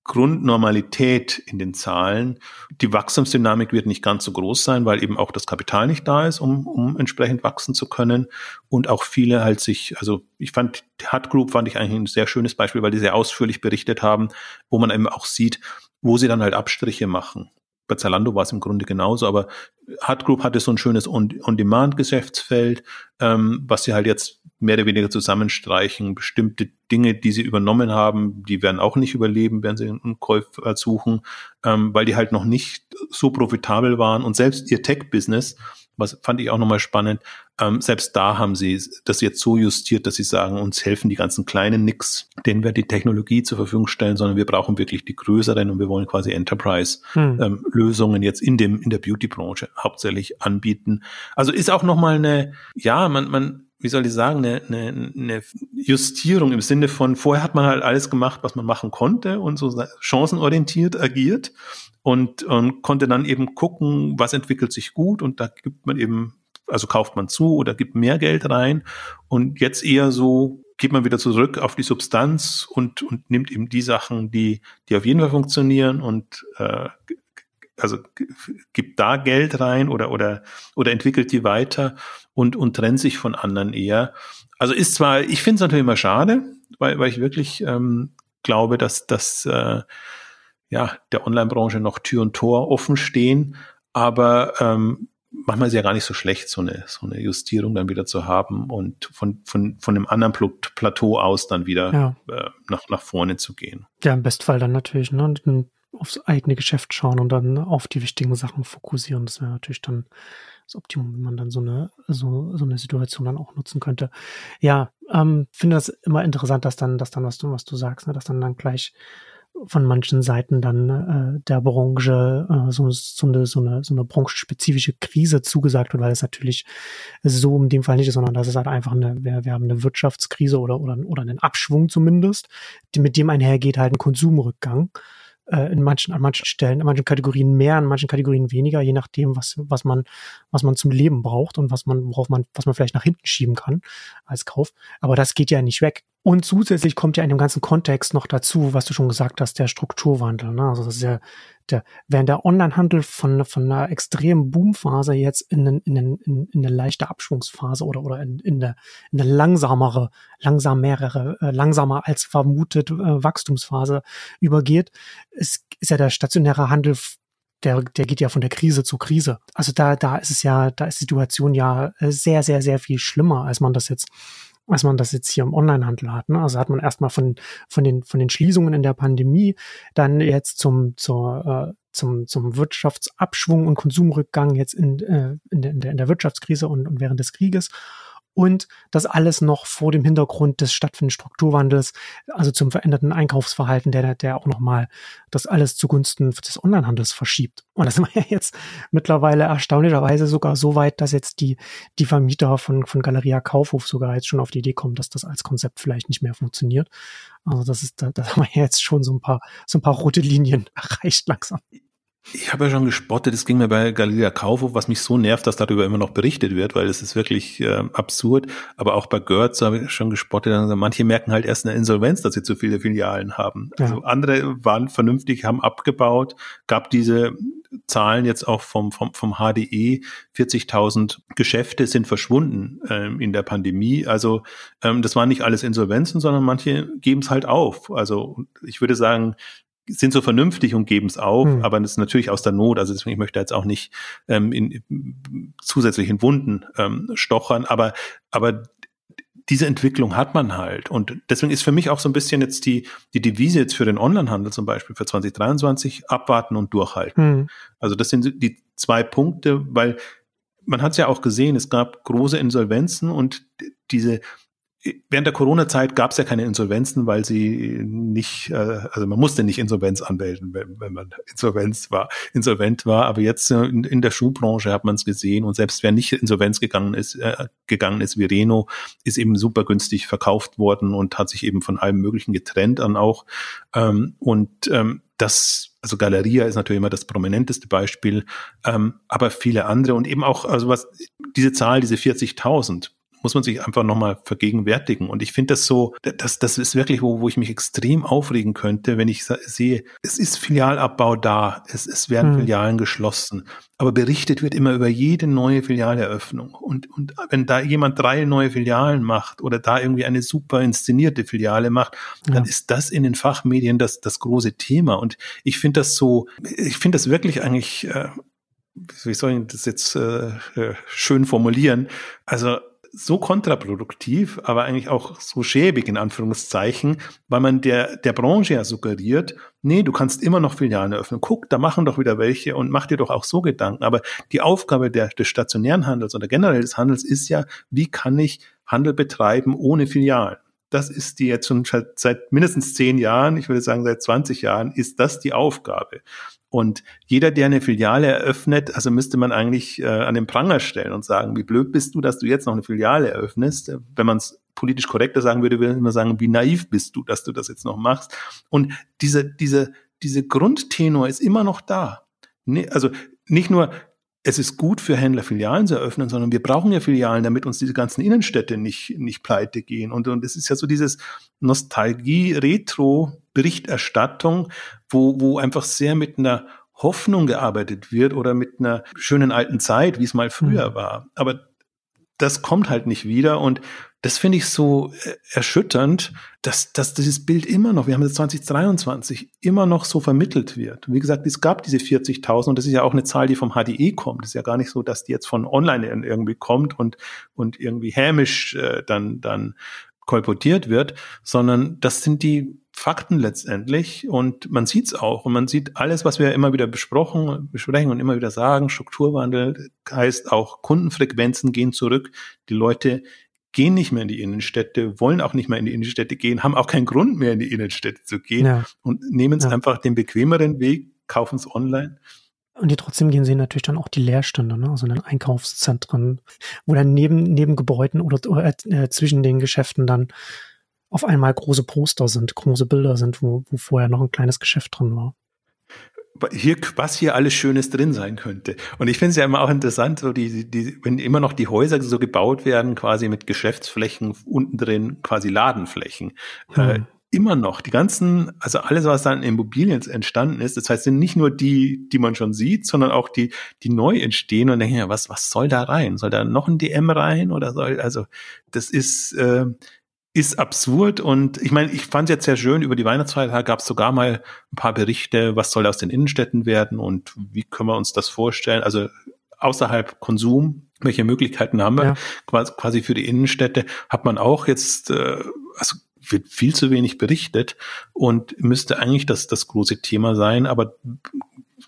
Grundnormalität in den Zahlen. Die Wachstumsdynamik wird nicht ganz so groß sein, weil eben auch das Kapital nicht da ist, um, um entsprechend wachsen zu können. Und auch viele halt sich, also ich fand, Hut Group fand ich eigentlich ein sehr schönes Beispiel, weil die sehr ausführlich berichtet haben, wo man eben auch sieht, wo sie dann halt Abstriche machen. Bei Zalando war es im Grunde genauso, aber Hut Group hatte so ein schönes On-Demand-Geschäftsfeld, ähm, was sie halt jetzt mehr oder weniger zusammenstreichen. Bestimmte Dinge, die sie übernommen haben, die werden auch nicht überleben, werden sie einen Käufer suchen, ähm, weil die halt noch nicht so profitabel waren. Und selbst ihr Tech-Business was fand ich auch nochmal spannend. Ähm, selbst da haben sie das jetzt so justiert, dass sie sagen, uns helfen die ganzen kleinen nix, denen wir die Technologie zur Verfügung stellen, sondern wir brauchen wirklich die größeren und wir wollen quasi Enterprise-Lösungen hm. ähm, jetzt in dem, in der Beauty-Branche hauptsächlich anbieten. Also ist auch nochmal eine, ja, man, man, wie soll ich sagen, eine, eine, eine Justierung im Sinne von, vorher hat man halt alles gemacht, was man machen konnte und so chancenorientiert agiert und, und konnte dann eben gucken, was entwickelt sich gut und da gibt man eben, also kauft man zu oder gibt mehr Geld rein und jetzt eher so geht man wieder zurück auf die Substanz und, und nimmt eben die Sachen, die, die auf jeden Fall funktionieren und äh, also gibt da Geld rein oder oder oder entwickelt die weiter und und trennt sich von anderen eher. Also ist zwar, ich finde es natürlich immer schade, weil weil ich wirklich ähm, glaube, dass dass äh, ja, der Online-Branche noch Tür und Tor offen stehen. Aber ähm, manchmal ist ja gar nicht so schlecht, so eine, so eine Justierung dann wieder zu haben und von, von, von einem anderen Plateau aus dann wieder ja. äh, nach, nach vorne zu gehen. Ja, im Bestfall dann natürlich. Ne? aufs eigene Geschäft schauen und dann auf die wichtigen Sachen fokussieren. Das wäre natürlich dann das Optimum, wenn man dann so eine, so, so eine Situation dann auch nutzen könnte. Ja, ähm, finde das immer interessant, dass dann, dass dann, was du, was du sagst, ne, dass dann dann gleich von manchen Seiten dann äh, der Branche äh, so, so, eine, so, eine, so eine branchenspezifische Krise zugesagt wird, weil es natürlich so in dem Fall nicht ist, sondern das ist halt einfach eine, wir, wir haben eine Wirtschaftskrise oder, oder, oder einen Abschwung zumindest, die, mit dem einhergeht halt ein Konsumrückgang äh, in manchen, an manchen Stellen, in manchen Kategorien mehr, in manchen Kategorien weniger, je nachdem, was, was man, was man zum Leben braucht und was man, worauf man, was man vielleicht nach hinten schieben kann als Kauf. Aber das geht ja nicht weg. Und zusätzlich kommt ja in dem ganzen Kontext noch dazu, was du schon gesagt hast, der Strukturwandel. Ne? Also das ist ja der, während der Onlinehandel von, von einer extremen Boomphase jetzt in, in, in, in eine leichte Abschwungsphase oder, oder in, in, eine, in eine langsamere, langsamere, äh, langsamer als vermutet äh, Wachstumsphase übergeht, ist, ist ja der stationäre Handel der, der geht ja von der Krise zu Krise. Also da, da ist es ja, da ist die Situation ja sehr, sehr, sehr viel schlimmer, als man das jetzt als man das jetzt hier im Onlinehandel hat. Ne? Also hat man erstmal von, von, den, von den Schließungen in der Pandemie dann jetzt zum, zur, äh, zum, zum Wirtschaftsabschwung und Konsumrückgang jetzt in, äh, in, der, in, der, Wirtschaftskrise und, und während des Krieges und das alles noch vor dem Hintergrund des stattfindenden Strukturwandels, also zum veränderten Einkaufsverhalten, der, der auch nochmal das alles zugunsten des Onlinehandels verschiebt. Und das sind wir ja jetzt mittlerweile erstaunlicherweise sogar so weit, dass jetzt die, die Vermieter von, von Galeria Kaufhof sogar jetzt schon auf die Idee kommen, dass das als Konzept vielleicht nicht mehr funktioniert. Also das ist, da, da haben wir jetzt schon so ein paar, so ein paar rote Linien erreicht langsam. Ich habe ja schon gespottet, es ging mir bei Galilea Kaufhof, was mich so nervt, dass darüber immer noch berichtet wird, weil es ist wirklich äh, absurd. Aber auch bei Görz habe ich schon gespottet, also manche merken halt erst in der Insolvenz, dass sie zu viele Filialen haben. Ja. Also andere waren vernünftig, haben abgebaut, gab diese Zahlen jetzt auch vom, vom, vom HDE, 40.000 Geschäfte sind verschwunden ähm, in der Pandemie. Also ähm, das waren nicht alles Insolvenzen, sondern manche geben es halt auf. Also ich würde sagen, sind so vernünftig und geben es auf, hm. aber das ist natürlich aus der Not. Also deswegen ich möchte jetzt auch nicht ähm, in, zusätzlichen Wunden ähm, stochern, aber aber diese Entwicklung hat man halt. Und deswegen ist für mich auch so ein bisschen jetzt die, die Devise jetzt für den Onlinehandel zum Beispiel für 2023 abwarten und durchhalten. Hm. Also das sind die zwei Punkte, weil man hat es ja auch gesehen, es gab große Insolvenzen und diese Während der Corona-Zeit gab es ja keine Insolvenzen, weil sie nicht, äh, also man musste nicht Insolvenz anmelden, wenn, wenn man Insolvenz war, insolvent war. Aber jetzt äh, in, in der Schuhbranche hat man es gesehen und selbst wer nicht Insolvenz gegangen ist, äh, gegangen ist wie Reno, ist eben super günstig verkauft worden und hat sich eben von allem Möglichen getrennt an auch. Ähm, und ähm, das, also Galeria ist natürlich immer das prominenteste Beispiel, ähm, aber viele andere und eben auch, also was diese Zahl, diese 40.000 muss man sich einfach nochmal vergegenwärtigen. Und ich finde das so, das, das ist wirklich, wo, wo ich mich extrem aufregen könnte, wenn ich sehe, es ist Filialabbau da, es, es werden hm. Filialen geschlossen, aber berichtet wird immer über jede neue Filialeröffnung. Und, und wenn da jemand drei neue Filialen macht oder da irgendwie eine super inszenierte Filiale macht, ja. dann ist das in den Fachmedien das, das große Thema. Und ich finde das so, ich finde das wirklich eigentlich, äh, wie soll ich das jetzt äh, äh schön formulieren? Also so kontraproduktiv, aber eigentlich auch so schäbig in Anführungszeichen, weil man der, der Branche ja suggeriert, nee, du kannst immer noch Filialen eröffnen. Guck, da machen doch wieder welche und mach dir doch auch so Gedanken. Aber die Aufgabe der, des stationären Handels oder generell des Handels ist ja, wie kann ich Handel betreiben ohne Filialen? Das ist die jetzt schon seit mindestens zehn Jahren, ich würde sagen seit 20 Jahren, ist das die Aufgabe. Und jeder, der eine Filiale eröffnet, also müsste man eigentlich äh, an den Pranger stellen und sagen, wie blöd bist du, dass du jetzt noch eine Filiale eröffnest. Wenn man es politisch korrekter sagen würde, würde man sagen, wie naiv bist du, dass du das jetzt noch machst. Und diese, diese, diese Grundtenor ist immer noch da. Nee, also nicht nur, es ist gut für Händler Filialen zu eröffnen, sondern wir brauchen ja Filialen, damit uns diese ganzen Innenstädte nicht, nicht pleite gehen. Und, und es ist ja so dieses Nostalgie-Retro-Berichterstattung, wo, wo einfach sehr mit einer Hoffnung gearbeitet wird oder mit einer schönen alten Zeit, wie es mal früher mhm. war. Aber das kommt halt nicht wieder und das finde ich so äh, erschütternd, dass, dass dieses Bild immer noch, wir haben jetzt 2023, immer noch so vermittelt wird. Wie gesagt, es gab diese 40.000 und das ist ja auch eine Zahl, die vom HDE kommt. Das ist ja gar nicht so, dass die jetzt von online irgendwie kommt und, und irgendwie hämisch äh, dann, dann kolportiert wird, sondern das sind die Fakten letztendlich und man sieht es auch und man sieht alles, was wir immer wieder besprochen, besprechen und immer wieder sagen, Strukturwandel heißt auch Kundenfrequenzen gehen zurück, die Leute gehen nicht mehr in die Innenstädte, wollen auch nicht mehr in die Innenstädte gehen, haben auch keinen Grund mehr in die Innenstädte zu gehen ja. und nehmen es ja. einfach den bequemeren Weg, kaufen es online. Und die trotzdem gehen sie natürlich dann auch die Leerstände, ne? also in den Einkaufszentren, wo dann neben, neben Gebäuden oder, oder äh, zwischen den Geschäften dann auf einmal große Poster sind, große Bilder sind, wo, wo vorher noch ein kleines Geschäft drin war hier, was hier alles Schönes drin sein könnte. Und ich finde es ja immer auch interessant, so die, die, wenn immer noch die Häuser so gebaut werden, quasi mit Geschäftsflächen unten drin, quasi Ladenflächen. Hm. Äh, immer noch die ganzen, also alles, was dann in Immobilien entstanden ist, das heißt, sind nicht nur die, die man schon sieht, sondern auch die, die neu entstehen und denken, ja, was, was soll da rein? Soll da noch ein DM rein oder soll, also, das ist, äh, ist absurd und ich meine, ich fand es jetzt sehr schön, über die Weihnachtsfeiertage gab es sogar mal ein paar Berichte, was soll aus den Innenstädten werden und wie können wir uns das vorstellen, also außerhalb Konsum, welche Möglichkeiten haben wir ja. quasi für die Innenstädte, hat man auch jetzt, äh, also wird viel zu wenig berichtet und müsste eigentlich das, das große Thema sein, aber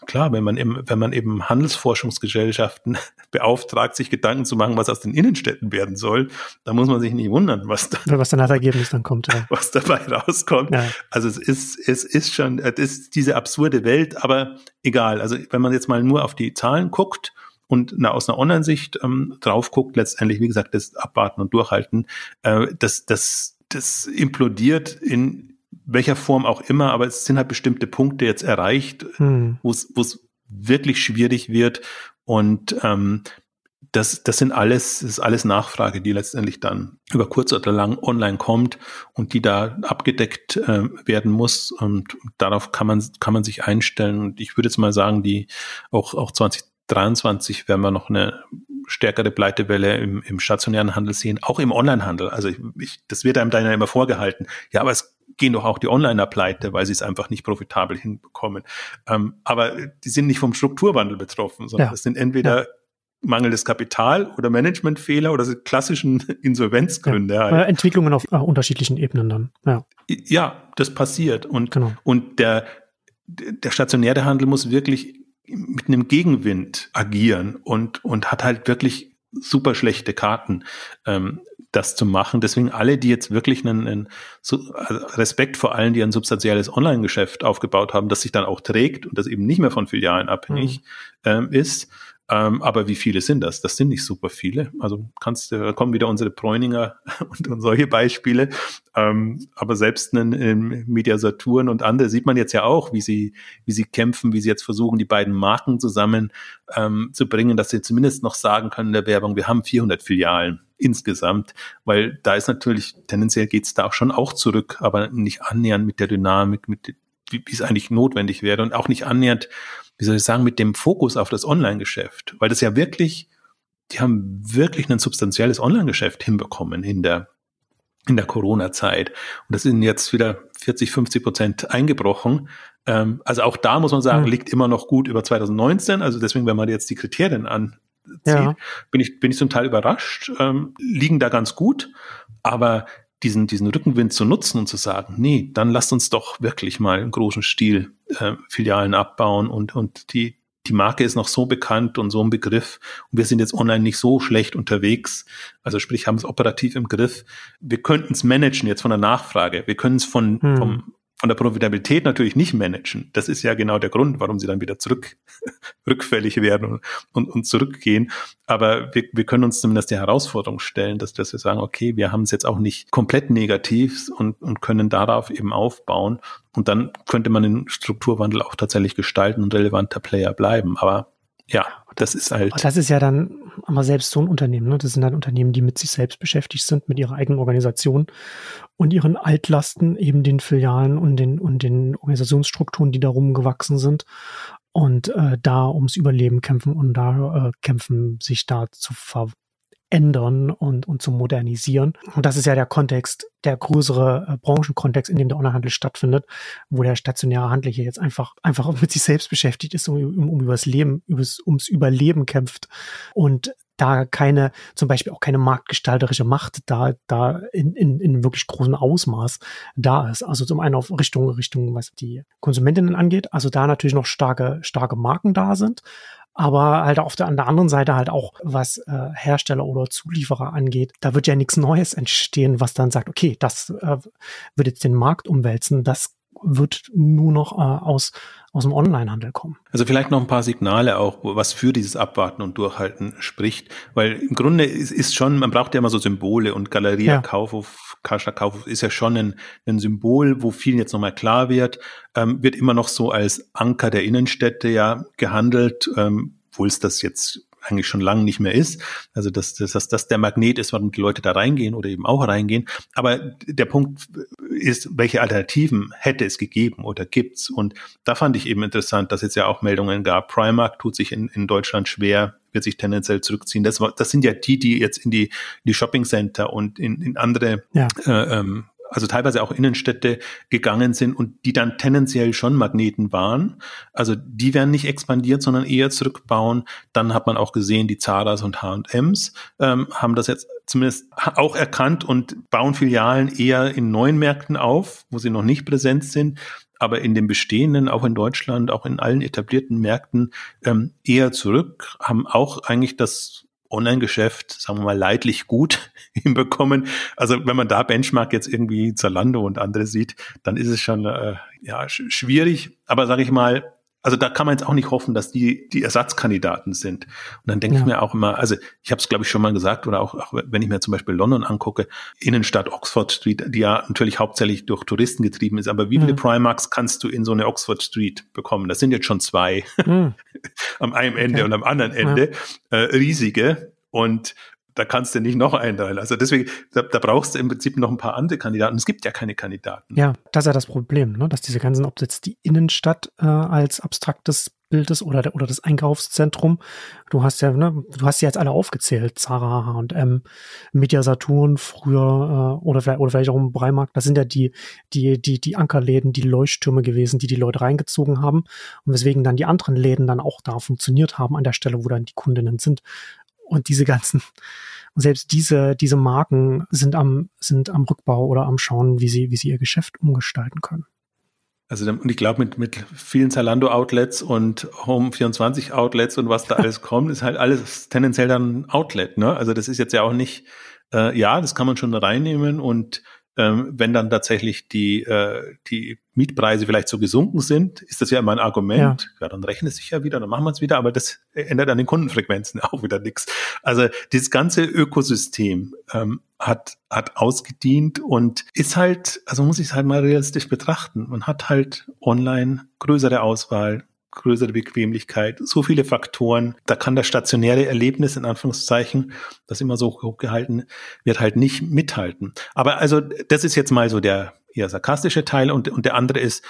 klar, wenn man eben, wenn man eben Handelsforschungsgesellschaften beauftragt, sich Gedanken zu machen, was aus den Innenstädten werden soll, da muss man sich nicht wundern, was da, was dann als Ergebnis dann kommt, ja. was dabei rauskommt. Ja. Also es ist, es ist schon, es ist diese absurde Welt, aber egal. Also wenn man jetzt mal nur auf die Zahlen guckt, und na, aus einer Online-Sicht ähm, drauf guckt, letztendlich, wie gesagt, das Abwarten und Durchhalten, äh, das, das, das implodiert in welcher Form auch immer, aber es sind halt bestimmte Punkte jetzt erreicht, hm. wo es wirklich schwierig wird und ähm, das, das sind alles, das ist alles Nachfrage, die letztendlich dann über kurz oder lang online kommt und die da abgedeckt äh, werden muss. Und darauf kann man, kann man sich einstellen. Und ich würde jetzt mal sagen, die auch, auch 2023 werden wir noch eine stärkere Pleitewelle im, im stationären Handel sehen, auch im Onlinehandel. Also ich, ich, das wird einem dann ja immer vorgehalten. Ja, aber es gehen doch auch die Onliner pleite, weil sie es einfach nicht profitabel hinbekommen. Ähm, aber die sind nicht vom Strukturwandel betroffen, sondern ja. es sind entweder ja. mangelndes Kapital oder Managementfehler oder klassischen Insolvenzgründe. Ja. Halt. Entwicklungen auf äh, unterschiedlichen Ebenen dann. Ja. ja, das passiert. Und, genau. und der, der stationäre Handel muss wirklich mit einem Gegenwind agieren und, und hat halt wirklich super schlechte Karten. Ähm, das zu machen. Deswegen alle, die jetzt wirklich einen, einen also Respekt vor allen, die ein substanzielles Online-Geschäft aufgebaut haben, das sich dann auch trägt und das eben nicht mehr von Filialen abhängig mhm. ähm, ist, ähm, aber wie viele sind das? Das sind nicht super viele. Also kannst, da kommen wieder unsere Bräuninger und, und solche Beispiele. Ähm, aber selbst in, in Media Saturn und andere sieht man jetzt ja auch, wie sie, wie sie kämpfen, wie sie jetzt versuchen, die beiden Marken zusammen ähm, zu bringen, dass sie zumindest noch sagen können in der Werbung, wir haben 400 Filialen insgesamt, weil da ist natürlich, tendenziell geht es da auch schon auch zurück, aber nicht annähernd mit der Dynamik, mit wie, es eigentlich notwendig wäre und auch nicht annähernd wie soll ich sagen, mit dem Fokus auf das Online-Geschäft, weil das ja wirklich, die haben wirklich ein substanzielles Online-Geschäft hinbekommen in der in der Corona-Zeit. Und das sind jetzt wieder 40, 50 Prozent eingebrochen. Ähm, also auch da muss man sagen, mhm. liegt immer noch gut über 2019. Also deswegen, wenn man jetzt die Kriterien anzieht, ja. bin ich, bin ich zum Teil überrascht, ähm, liegen da ganz gut. Aber diesen, diesen Rückenwind zu nutzen und zu sagen, nee, dann lasst uns doch wirklich mal im großen Stil äh, Filialen abbauen und, und die, die Marke ist noch so bekannt und so ein Begriff und wir sind jetzt online nicht so schlecht unterwegs, also sprich haben es operativ im Griff. Wir könnten es managen jetzt von der Nachfrage, wir können es von, hm. vom von der Profitabilität natürlich nicht managen. Das ist ja genau der Grund, warum sie dann wieder zurück, rückfällig werden und, und, und zurückgehen. Aber wir, wir können uns zumindest die Herausforderung stellen, dass, dass wir sagen, okay, wir haben es jetzt auch nicht komplett negativ und, und können darauf eben aufbauen. Und dann könnte man den Strukturwandel auch tatsächlich gestalten und relevanter Player bleiben. Aber ja, das ist halt. Das ist ja dann aber selbst so ein Unternehmen. Ne? Das sind halt Unternehmen, die mit sich selbst beschäftigt sind, mit ihrer eigenen Organisation und ihren Altlasten, eben den Filialen und den, und den Organisationsstrukturen, die darum gewachsen sind. Und äh, da ums Überleben kämpfen und da äh, kämpfen, sich da zu ver ändern und, und zu modernisieren. Und das ist ja der Kontext, der größere äh, Branchenkontext, in dem der Onlinehandel stattfindet, wo der stationäre Handel hier jetzt einfach, einfach mit sich selbst beschäftigt ist, um, um, um übers Leben, übers, ums Überleben kämpft. Und da keine, zum Beispiel auch keine marktgestalterische Macht da, da in, in, in wirklich großem Ausmaß da ist. Also zum einen auf Richtung, Richtung, was die Konsumentinnen angeht, also da natürlich noch starke, starke Marken da sind, aber halt auf der, an der anderen Seite halt auch, was äh, Hersteller oder Zulieferer angeht, da wird ja nichts Neues entstehen, was dann sagt, okay, das äh, wird jetzt den Markt umwälzen, das wird nur noch äh, aus, aus dem Onlinehandel kommen. Also vielleicht noch ein paar Signale auch, was für dieses Abwarten und Durchhalten spricht, weil im Grunde ist, ist schon, man braucht ja immer so Symbole und Galeria ja. Kaufhof, Kascha Kaufhof ist ja schon ein, ein Symbol, wo vielen jetzt nochmal klar wird, ähm, wird immer noch so als Anker der Innenstädte ja gehandelt, ähm, obwohl es das jetzt eigentlich schon lange nicht mehr ist. Also dass, dass, dass das der Magnet ist, warum die Leute da reingehen oder eben auch reingehen. Aber der Punkt ist, welche Alternativen hätte es gegeben oder gibt's? Und da fand ich eben interessant, dass es ja auch Meldungen gab. Primark tut sich in, in Deutschland schwer, wird sich tendenziell zurückziehen. Das, war, das sind ja die, die jetzt in die, in die Shopping Center und in, in andere ja. äh, ähm, also teilweise auch Innenstädte gegangen sind und die dann tendenziell schon Magneten waren. Also die werden nicht expandiert, sondern eher zurückbauen. Dann hat man auch gesehen, die Zaras und H&Ms ähm, haben das jetzt zumindest auch erkannt und bauen Filialen eher in neuen Märkten auf, wo sie noch nicht präsent sind aber in den bestehenden, auch in Deutschland, auch in allen etablierten Märkten ähm, eher zurück, haben auch eigentlich das Online-Geschäft, sagen wir mal, leidlich gut hinbekommen. Also wenn man da Benchmark jetzt irgendwie Zalando und andere sieht, dann ist es schon äh, ja schwierig. Aber sage ich mal, also da kann man jetzt auch nicht hoffen, dass die die Ersatzkandidaten sind. Und dann denke ja. ich mir auch immer, also ich habe es glaube ich schon mal gesagt oder auch, auch wenn ich mir zum Beispiel London angucke, Innenstadt Oxford Street, die ja natürlich hauptsächlich durch Touristen getrieben ist, aber wie viele mhm. Primarks kannst du in so eine Oxford Street bekommen? Das sind jetzt schon zwei mhm. am einen Ende okay. und am anderen Ende ja. äh, riesige und da kannst du nicht noch einteilen. Also deswegen, da, da, brauchst du im Prinzip noch ein paar andere Kandidaten. Es gibt ja keine Kandidaten. Ja, das ist ja das Problem, ne? dass diese ganzen, ob jetzt die Innenstadt äh, als abstraktes Bild ist oder, oder das Einkaufszentrum. Du hast ja, ne, du hast sie jetzt alle aufgezählt, Zara, H&M, Media Saturn früher äh, oder vielleicht oder vielleicht auch im Breimarkt. Das sind ja die die die die Ankerläden, die Leuchttürme gewesen, die die Leute reingezogen haben und weswegen dann die anderen Läden dann auch da funktioniert haben an der Stelle, wo dann die Kundinnen sind. Und diese ganzen, und selbst diese, diese Marken sind am, sind am Rückbau oder am Schauen, wie sie, wie sie ihr Geschäft umgestalten können. Also und ich glaube, mit, mit vielen Zalando-Outlets und Home24-Outlets und was da alles kommt, ist halt alles tendenziell dann Outlet. Ne? Also das ist jetzt ja auch nicht, äh, ja, das kann man schon reinnehmen und ähm, wenn dann tatsächlich die, äh, die Mietpreise vielleicht so gesunken sind, ist das ja immer ein Argument. Ja, ja dann rechnet es sich ja wieder, dann machen wir es wieder, aber das ändert an den Kundenfrequenzen auch wieder nichts. Also dieses ganze Ökosystem ähm, hat, hat ausgedient und ist halt, also muss ich es halt mal realistisch betrachten. Man hat halt online größere Auswahl, größere Bequemlichkeit, so viele Faktoren. Da kann das stationäre Erlebnis in Anführungszeichen, das immer so hochgehalten wird, halt nicht mithalten. Aber also das ist jetzt mal so der eher sarkastische Teil und, und der andere ist,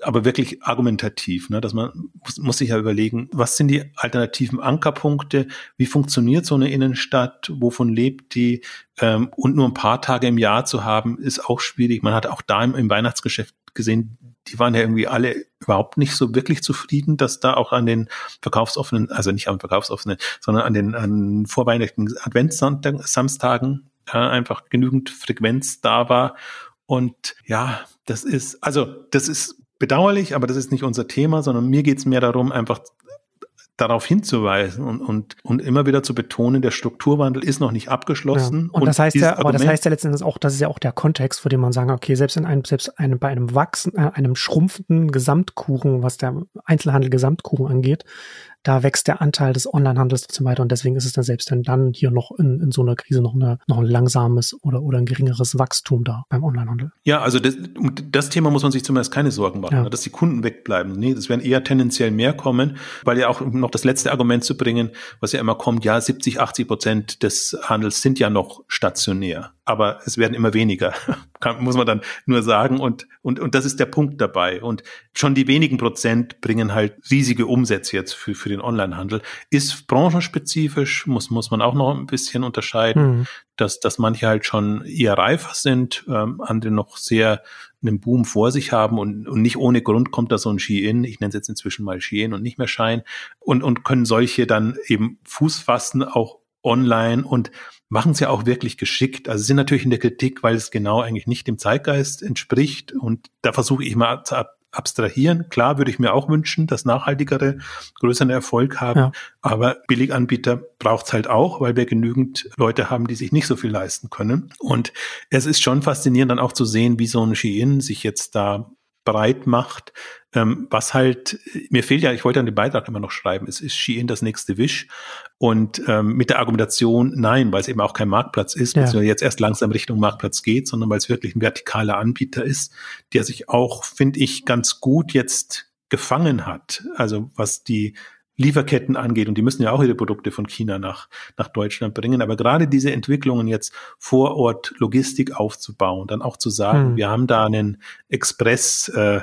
aber wirklich argumentativ, ne, dass man muss, muss sich ja überlegen, was sind die alternativen Ankerpunkte, wie funktioniert so eine Innenstadt, wovon lebt die ähm, und nur ein paar Tage im Jahr zu haben, ist auch schwierig. Man hat auch da im, im Weihnachtsgeschäft gesehen, die waren ja irgendwie alle überhaupt nicht so wirklich zufrieden, dass da auch an den verkaufsoffenen, also nicht an verkaufsoffenen, sondern an den an vorweihnachtlichen Adventssamstagen äh, einfach genügend Frequenz da war. Und ja, das ist, also das ist bedauerlich, aber das ist nicht unser Thema, sondern mir geht es mehr darum, einfach darauf hinzuweisen und, und, und immer wieder zu betonen, der Strukturwandel ist noch nicht abgeschlossen. Ja. Und, und, das heißt ja, aber das heißt ja letztendlich auch, das ist ja auch der Kontext, vor dem man sagen, okay, selbst in einem, selbst einem, bei einem wachsen, äh, einem schrumpfenden Gesamtkuchen, was der Einzelhandel Gesamtkuchen angeht, da wächst der Anteil des Onlinehandels und so weiter. Und deswegen ist es dann selbst dann, dann hier noch in, in so einer Krise noch, eine, noch ein langsames oder, oder ein geringeres Wachstum da beim Onlinehandel. Ja, also das, um das Thema muss man sich zumindest keine Sorgen machen, ja. dass die Kunden wegbleiben. Nee, das werden eher tendenziell mehr kommen, weil ja auch noch das letzte Argument zu bringen, was ja immer kommt, ja, 70, 80 Prozent des Handels sind ja noch stationär aber es werden immer weniger, Kann, muss man dann nur sagen. Und, und, und das ist der Punkt dabei. Und schon die wenigen Prozent bringen halt riesige Umsätze jetzt für, für den Onlinehandel. Ist branchenspezifisch, muss, muss man auch noch ein bisschen unterscheiden, mhm. dass, dass manche halt schon eher reifer sind, ähm, andere noch sehr einen Boom vor sich haben und, und nicht ohne Grund kommt da so ein Ski-In, ich nenne es jetzt inzwischen mal Ski-In und nicht mehr Schein und, und können solche dann eben Fuß fassen, auch online und machen es ja auch wirklich geschickt. Also sind natürlich in der Kritik, weil es genau eigentlich nicht dem Zeitgeist entspricht. Und da versuche ich mal zu abstrahieren. Klar würde ich mir auch wünschen, dass nachhaltigere größeren Erfolg haben, ja. aber Billiganbieter braucht es halt auch, weil wir genügend Leute haben, die sich nicht so viel leisten können. Und es ist schon faszinierend dann auch zu sehen, wie so ein Shein sich jetzt da breit macht, ähm, was halt, mir fehlt ja, ich wollte an den Beitrag immer noch schreiben, es ist Shein das nächste Wish und ähm, mit der Argumentation nein, weil es eben auch kein Marktplatz ist, ja. beziehungsweise jetzt erst langsam Richtung Marktplatz geht, sondern weil es wirklich ein vertikaler Anbieter ist, der sich auch, finde ich, ganz gut jetzt gefangen hat. Also was die Lieferketten angeht. Und die müssen ja auch ihre Produkte von China nach, nach Deutschland bringen. Aber gerade diese Entwicklungen jetzt vor Ort Logistik aufzubauen, dann auch zu sagen, hm. wir haben da einen Express, äh,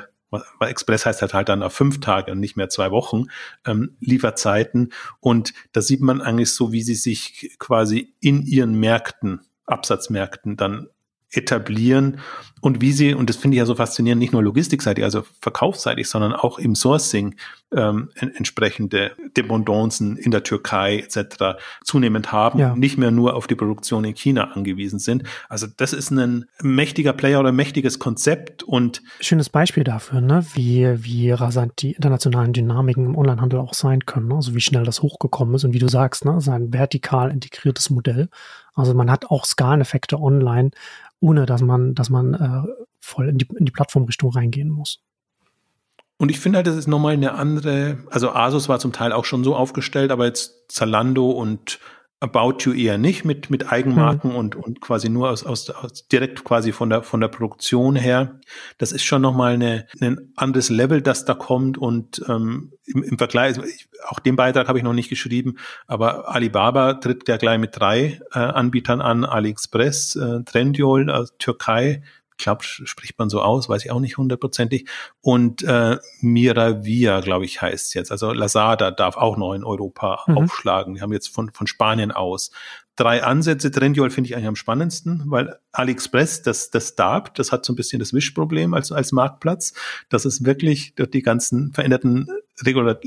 Express heißt halt halt dann auf fünf Tage und nicht mehr zwei Wochen ähm, Lieferzeiten. Und da sieht man eigentlich so, wie sie sich quasi in ihren Märkten, Absatzmärkten dann etablieren und wie sie, und das finde ich ja so faszinierend, nicht nur logistikseitig, also verkaufsseitig, sondern auch im Sourcing ähm, entsprechende Dependancen in der Türkei etc. zunehmend haben, ja. nicht mehr nur auf die Produktion in China angewiesen sind. Also das ist ein mächtiger Player oder ein mächtiges Konzept und schönes Beispiel dafür, ne? wie, wie rasant die internationalen Dynamiken im Onlinehandel auch sein können, ne? also wie schnell das hochgekommen ist und wie du sagst, ne? ist ein vertikal integriertes Modell. Also man hat auch Skaleneffekte online, ohne dass man, dass man äh, voll in die, in die Plattformrichtung reingehen muss. Und ich finde halt, das ist nochmal eine andere, also Asus war zum Teil auch schon so aufgestellt, aber jetzt Zalando und About You eher nicht mit, mit Eigenmarken mhm. und, und quasi nur aus, aus, aus, direkt quasi von der, von der Produktion her. Das ist schon nochmal eine, ein anderes Level, das da kommt und ähm, im, im Vergleich, auch den Beitrag habe ich noch nicht geschrieben, aber Alibaba tritt ja gleich mit drei äh, Anbietern an, AliExpress, äh, Trendyol aus Türkei, glaube, spricht man so aus, weiß ich auch nicht hundertprozentig. Und äh, Miravia, glaube ich, heißt jetzt. Also Lazada darf auch noch in Europa mhm. aufschlagen. Die haben jetzt von, von Spanien aus drei Ansätze. Trendyol finde ich eigentlich am spannendsten, weil AliExpress, das, das darf, das hat so ein bisschen das Wischproblem als, als Marktplatz. Das ist wirklich durch die ganzen veränderten Regular,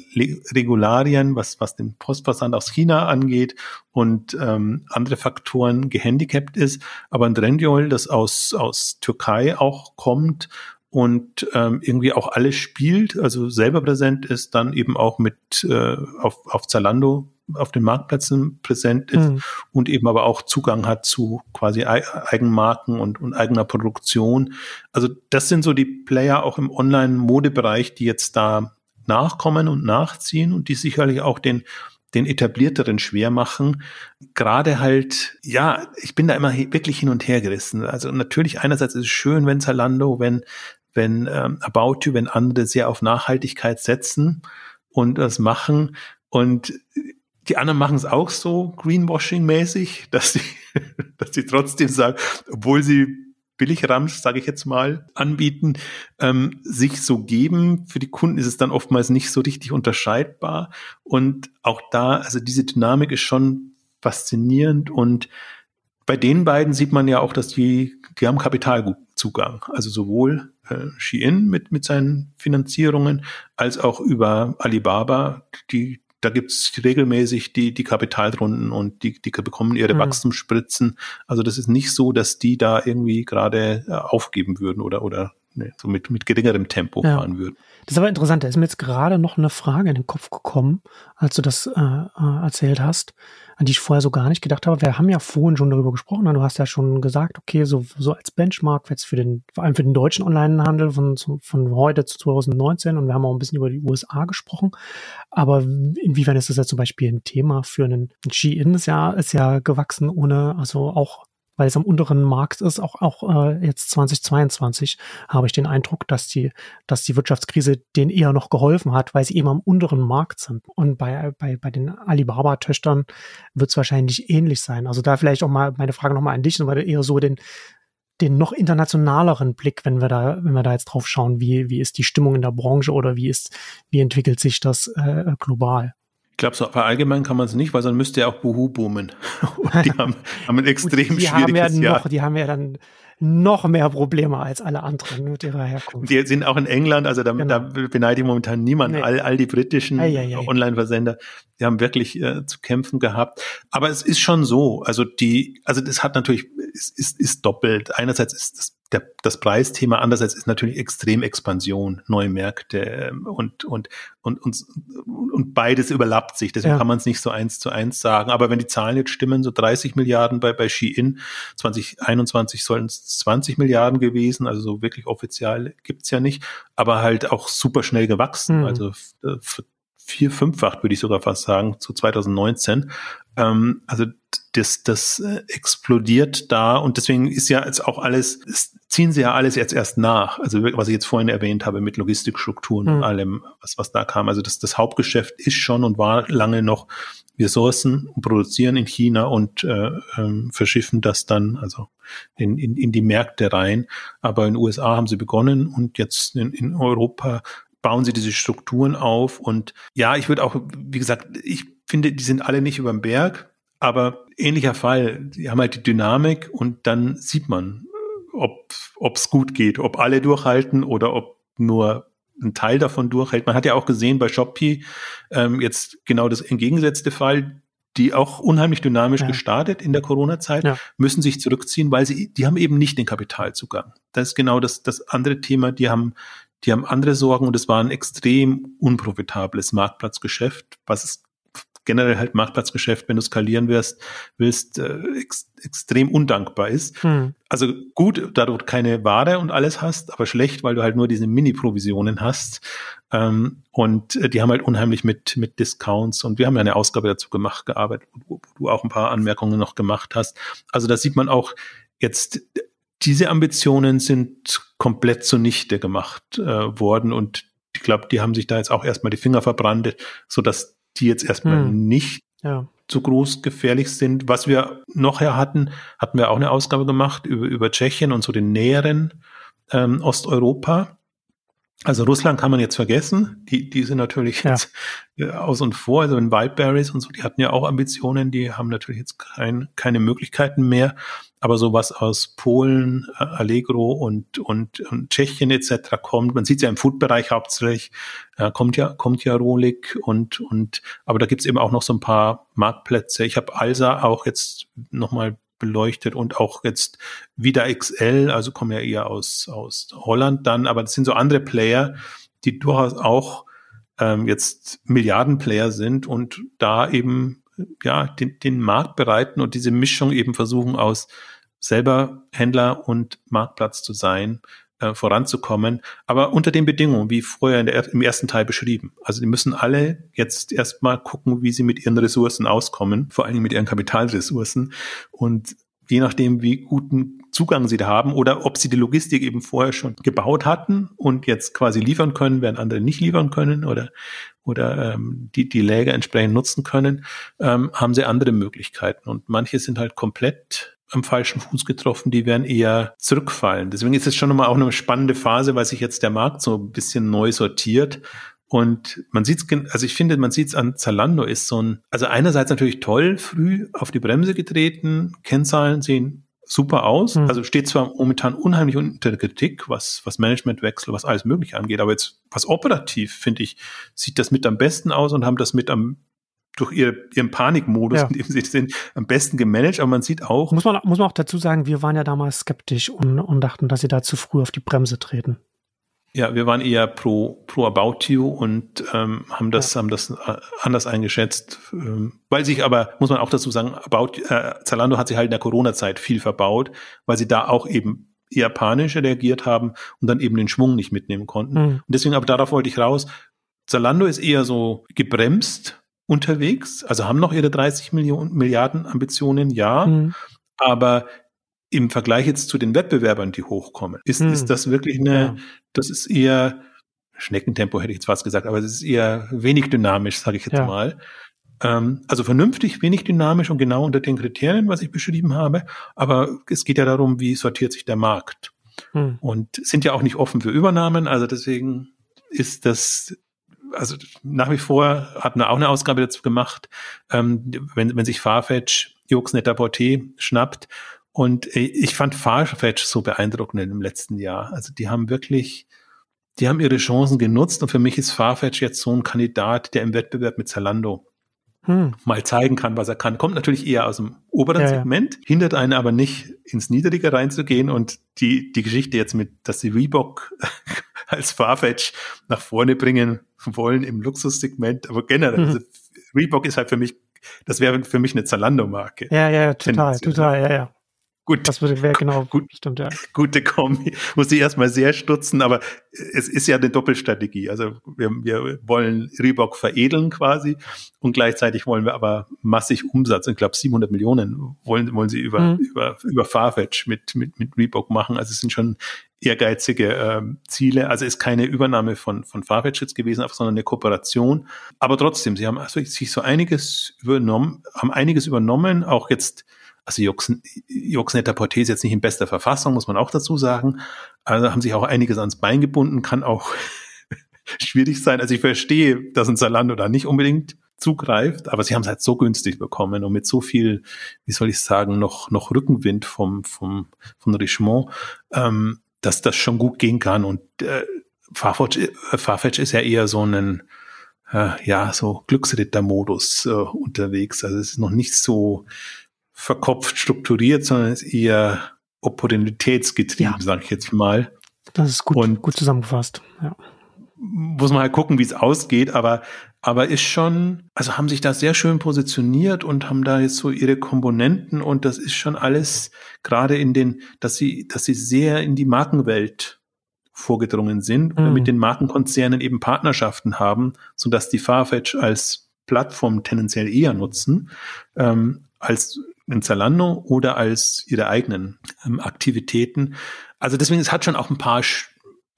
Regularien, was, was den Postversand aus China angeht und ähm, andere Faktoren gehandicapt ist. Aber ein Trendyol, das aus, aus Türkei auch kommt und ähm, irgendwie auch alles spielt, also selber präsent ist, dann eben auch mit äh, auf, auf Zalando auf den Marktplätzen präsent ist mhm. und eben aber auch Zugang hat zu quasi Eigenmarken und, und eigener Produktion. Also das sind so die Player auch im Online-Modebereich, die jetzt da nachkommen und nachziehen und die sicherlich auch den den etablierteren schwer machen. Gerade halt, ja, ich bin da immer wirklich hin und her gerissen. Also natürlich einerseits ist es schön, wenn Zalando, wenn, wenn ähm, About You, wenn andere sehr auf Nachhaltigkeit setzen und das machen. Und die anderen machen es auch so Greenwashing-mäßig, dass sie, dass sie trotzdem sagen, obwohl sie Billigramsch, sage ich jetzt mal, anbieten, ähm, sich so geben. Für die Kunden ist es dann oftmals nicht so richtig unterscheidbar. Und auch da, also diese Dynamik ist schon faszinierend. Und bei den beiden sieht man ja auch, dass die, die haben Kapitalzugang. Also sowohl äh, Shein mit, mit seinen Finanzierungen als auch über Alibaba, die da gibt's regelmäßig die, die Kapitalrunden und die, die bekommen ihre mhm. Wachstumsspritzen. Also das ist nicht so, dass die da irgendwie gerade äh, aufgeben würden oder, oder ne, so mit, mit geringerem Tempo ja. fahren würden. Das ist aber interessant. Da ist mir jetzt gerade noch eine Frage in den Kopf gekommen, als du das äh, äh, erzählt hast, an die ich vorher so gar nicht gedacht habe. Wir haben ja vorhin schon darüber gesprochen. Du hast ja schon gesagt, okay, so, so als Benchmark jetzt für den, vor allem für den deutschen Onlinehandel von, von heute zu 2019 und wir haben auch ein bisschen über die USA gesprochen. Aber inwiefern ist das ja zum Beispiel ein Thema für einen Ski-In ist ja, ist ja gewachsen ohne, also auch weil es am unteren Markt ist, auch, auch äh, jetzt 2022 habe ich den Eindruck, dass die, dass die Wirtschaftskrise denen eher noch geholfen hat, weil sie eben am unteren Markt sind. Und bei, bei, bei den Alibaba-Töchtern wird es wahrscheinlich ähnlich sein. Also da vielleicht auch mal meine Frage nochmal an dich, weil du eher so den, den noch internationaleren Blick, wenn wir da, wenn wir da jetzt drauf schauen, wie, wie ist die Stimmung in der Branche oder wie ist, wie entwickelt sich das äh, global? Ich glaube, so verallgemeinern kann man es nicht, weil sonst müsste ja auch Buhu boomen. Und die haben, haben ein extrem die schwieriges haben ja Jahr. Noch, die haben ja dann noch mehr Probleme als alle anderen mit ihrer Herkunft. Die sind auch in England, also da, genau. da beneide ich momentan niemanden. Nee. All, all die britischen Online-Versender, die haben wirklich äh, zu kämpfen gehabt. Aber es ist schon so, also die, also das hat natürlich, ist, ist, ist doppelt. Einerseits ist das der, das Preisthema. Andererseits ist natürlich extrem Expansion, neue Märkte ähm, und, und, und, und, und beides überlappt sich. Deswegen ja. kann man es nicht so eins zu eins sagen. Aber wenn die Zahlen jetzt stimmen, so 30 Milliarden bei, bei Shein, 2021 sollen es 20 Milliarden gewesen, also so wirklich offiziell gibt's ja nicht, aber halt auch super schnell gewachsen. Mhm. Also äh, vier, fünffacht, würde ich sogar fast sagen, zu 2019. Ähm, also das, das äh, explodiert da und deswegen ist ja jetzt auch alles, ziehen sie ja alles jetzt erst nach. Also was ich jetzt vorhin erwähnt habe mit Logistikstrukturen mhm. und allem, was, was da kam. Also das, das Hauptgeschäft ist schon und war lange noch, wir sourcen und produzieren in China und äh, ähm, verschiffen das dann also in, in, in die Märkte rein. Aber in den USA haben sie begonnen und jetzt in, in Europa bauen sie diese Strukturen auf. Und ja, ich würde auch, wie gesagt, ich finde, die sind alle nicht über dem Berg, aber ähnlicher Fall. Die haben halt die Dynamik und dann sieht man, ob es gut geht, ob alle durchhalten oder ob nur ein Teil davon durchhält. Man hat ja auch gesehen bei Shopee ähm, jetzt genau das entgegengesetzte Fall, die auch unheimlich dynamisch ja. gestartet in der Corona-Zeit, ja. müssen sich zurückziehen, weil sie, die haben eben nicht den Kapitalzugang. Das ist genau das, das andere Thema. Die haben die haben andere Sorgen und es war ein extrem unprofitables Marktplatzgeschäft, was es generell halt Marktplatzgeschäft, wenn du skalieren wirst, willst, äh, ex extrem undankbar ist. Hm. Also gut, da du keine Ware und alles hast, aber schlecht, weil du halt nur diese Mini-Provisionen hast. Ähm, und äh, die haben halt unheimlich mit, mit Discounts und wir haben ja eine Ausgabe dazu gemacht, gearbeitet, wo, wo du auch ein paar Anmerkungen noch gemacht hast. Also da sieht man auch jetzt, diese Ambitionen sind komplett zunichte gemacht äh, worden und ich glaube, die haben sich da jetzt auch erstmal die Finger verbrannt, so dass die jetzt erstmal hm. nicht ja. so groß gefährlich sind. Was wir noch her hatten, hatten wir auch eine Ausgabe gemacht über, über Tschechien und so den näheren ähm, Osteuropa. Also Russland kann man jetzt vergessen. Die, die sind natürlich ja. jetzt äh, aus und vor. Also in Wildberries und so, die hatten ja auch Ambitionen. Die haben natürlich jetzt kein, keine Möglichkeiten mehr. Aber sowas aus Polen, äh, Allegro und, und, und Tschechien etc. kommt, man sieht ja im Food-Bereich hauptsächlich, äh, kommt ja, kommt ja Rolik und, und, aber da gibt's eben auch noch so ein paar Marktplätze. Ich habe Alsa auch jetzt nochmal beleuchtet und auch jetzt wieder XL, also kommen ja eher aus, aus Holland dann, aber das sind so andere Player, die durchaus auch ähm, jetzt Milliardenplayer sind und da eben ja den, den Markt bereiten und diese Mischung eben versuchen aus selber Händler und Marktplatz zu sein, äh, voranzukommen, aber unter den Bedingungen, wie vorher der, im ersten Teil beschrieben. Also die müssen alle jetzt erstmal gucken, wie sie mit ihren Ressourcen auskommen, vor allem mit ihren Kapitalressourcen und je nachdem, wie guten Zugang sie da haben oder ob sie die Logistik eben vorher schon gebaut hatten und jetzt quasi liefern können, während andere nicht liefern können oder oder ähm, die die Läger entsprechend nutzen können, ähm, haben sie andere Möglichkeiten und manche sind halt komplett am falschen Fuß getroffen, die werden eher zurückfallen. Deswegen ist es schon nochmal auch eine spannende Phase, weil sich jetzt der Markt so ein bisschen neu sortiert. Und man sieht es, also ich finde, man sieht es an Zalando ist so ein, also einerseits natürlich toll, früh auf die Bremse getreten, Kennzahlen sehen super aus. Mhm. Also steht zwar momentan unheimlich unter der Kritik, was, was Managementwechsel, was alles mögliche angeht, aber jetzt was operativ, finde ich, sieht das mit am besten aus und haben das mit am durch ihr, ihren Panikmodus, ja. in dem sie sind, am besten gemanagt. Aber man sieht auch. Muss man, muss man auch dazu sagen, wir waren ja damals skeptisch und, und dachten, dass sie da zu früh auf die Bremse treten. Ja, wir waren eher pro, pro About You und ähm, haben das, ja. haben das äh, anders eingeschätzt. Ähm, weil sich aber, muss man auch dazu sagen, About, äh, Zalando hat sich halt in der Corona-Zeit viel verbaut, weil sie da auch eben eher panisch reagiert haben und dann eben den Schwung nicht mitnehmen konnten. Mhm. Und deswegen, aber darauf wollte ich raus. Zalando ist eher so gebremst unterwegs, also haben noch ihre 30 Millionen, Milliarden Ambitionen, ja, mhm. aber im Vergleich jetzt zu den Wettbewerbern, die hochkommen, ist, mhm. ist das wirklich eine, ja. das ist eher Schneckentempo, hätte ich jetzt fast gesagt, aber es ist eher wenig dynamisch, sage ich jetzt ja. mal. Ähm, also vernünftig, wenig dynamisch und genau unter den Kriterien, was ich beschrieben habe. Aber es geht ja darum, wie sortiert sich der Markt. Mhm. Und sind ja auch nicht offen für Übernahmen, also deswegen ist das also nach wie vor hatten wir auch eine Ausgabe dazu gemacht, ähm, wenn, wenn sich Farfetch Jux Netter Porté schnappt Und äh, ich fand Farfetch so beeindruckend im letzten Jahr. Also die haben wirklich, die haben ihre Chancen genutzt und für mich ist Farfetch jetzt so ein Kandidat, der im Wettbewerb mit Zalando hm. mal zeigen kann, was er kann. Kommt natürlich eher aus dem oberen ja, Segment, ja. hindert einen aber nicht, ins Niedrige reinzugehen und die, die Geschichte jetzt mit, dass sie Reebok als Farfetch nach vorne bringen wollen im Luxussegment, aber generell, mhm. also Reebok ist halt für mich, das wäre für mich eine Zalando-Marke. Ja, ja, total, total, ja, ja. Gut. Das würde wäre genau gut, stimmt, ja. Gute Kombi. Muss ich erstmal sehr stutzen, aber es ist ja eine Doppelstrategie. Also wir, wir wollen Reebok veredeln quasi und gleichzeitig wollen wir aber massig Umsatz. Ich glaube 700 Millionen wollen, wollen sie über, mhm. über, über Farfetch mit, mit, mit Reebok machen. Also es sind schon ehrgeizige äh, Ziele. Also ist keine Übernahme von, von Farfetch jetzt gewesen, sondern eine Kooperation. Aber trotzdem, sie haben also sich so einiges übernommen, haben einiges übernommen, auch jetzt also Juxnetter Porté ist jetzt nicht in bester Verfassung, muss man auch dazu sagen. Also haben sich auch einiges ans Bein gebunden, kann auch schwierig sein. Also ich verstehe, dass ein Zalando da nicht unbedingt zugreift, aber sie haben es halt so günstig bekommen und mit so viel, wie soll ich sagen, noch, noch Rückenwind vom, vom, von Richemont, ähm, dass das schon gut gehen kann. Und äh, Farfetch, äh, Farfetch ist ja eher so ein, äh, ja, so Glücksritter-Modus äh, unterwegs. Also es ist noch nicht so verkopft strukturiert, sondern ist eher opportunitätsgetrieben, ja. sage ich jetzt mal. Das ist gut, Und gut zusammengefasst. Ja. Muss man halt gucken, wie es ausgeht, aber aber ist schon, also haben sich da sehr schön positioniert und haben da jetzt so ihre Komponenten und das ist schon alles gerade in den, dass sie, dass sie sehr in die Markenwelt vorgedrungen sind und mhm. mit den Markenkonzernen eben Partnerschaften haben, so dass die Farfetch als Plattform tendenziell eher nutzen, ähm, als in Zalando oder als ihre eigenen ähm, Aktivitäten. Also deswegen, es hat schon auch ein paar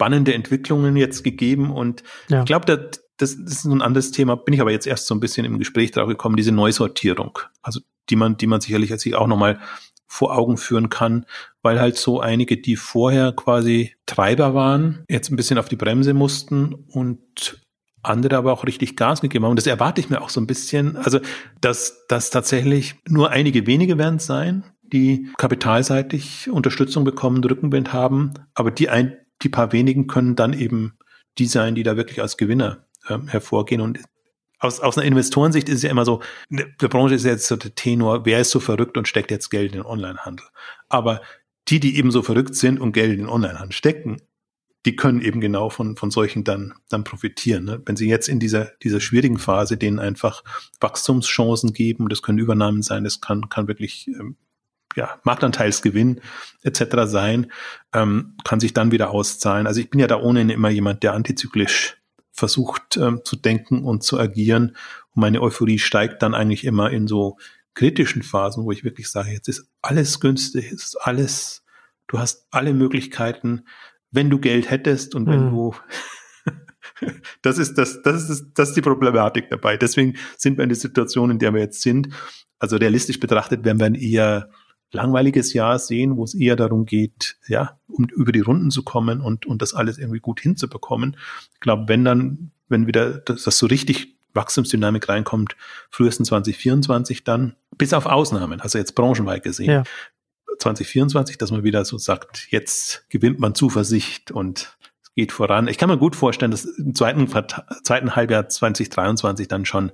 spannende Entwicklungen jetzt gegeben und ja. ich glaube, das, das ist ein anderes Thema, bin ich aber jetzt erst so ein bisschen im Gespräch drauf gekommen, diese Neusortierung. Also die man, die man sicherlich sich auch nochmal vor Augen führen kann, weil halt so einige, die vorher quasi Treiber waren, jetzt ein bisschen auf die Bremse mussten und andere aber auch richtig Gas gegeben haben. Und das erwarte ich mir auch so ein bisschen. Also, dass, dass tatsächlich nur einige wenige werden es sein, die kapitalseitig Unterstützung bekommen, Rückenwind haben. Aber die ein, die paar wenigen können dann eben die sein, die da wirklich als Gewinner äh, hervorgehen. Und aus, aus einer Investorensicht ist es ja immer so, ne, der Branche ist jetzt so der Tenor, wer ist so verrückt und steckt jetzt Geld in den Onlinehandel. Aber die, die eben so verrückt sind und Geld in den Onlinehandel stecken, die können eben genau von, von solchen dann, dann profitieren. Ne? Wenn sie jetzt in dieser, dieser schwierigen Phase denen einfach Wachstumschancen geben, das können Übernahmen sein, das kann, kann wirklich ähm, ja, Marktanteilsgewinn etc. sein, ähm, kann sich dann wieder auszahlen. Also ich bin ja da ohnehin immer jemand, der antizyklisch versucht ähm, zu denken und zu agieren. Und meine Euphorie steigt dann eigentlich immer in so kritischen Phasen, wo ich wirklich sage, jetzt ist alles günstig, ist alles, du hast alle Möglichkeiten, wenn du Geld hättest und wenn mhm. du das ist das, das ist das ist die Problematik dabei. Deswegen sind wir in der Situation, in der wir jetzt sind. Also realistisch betrachtet werden wir eher langweiliges Jahr sehen, wo es eher darum geht, ja, um über die Runden zu kommen und, und das alles irgendwie gut hinzubekommen. Ich glaube, wenn dann, wenn wieder das, das so richtig Wachstumsdynamik reinkommt, frühestens 2024 dann, bis auf Ausnahmen, also jetzt branchenweit gesehen, ja. 2024, dass man wieder so sagt, jetzt gewinnt man Zuversicht und es geht voran. Ich kann mir gut vorstellen, dass im zweiten, zweiten Halbjahr 2023 dann schon,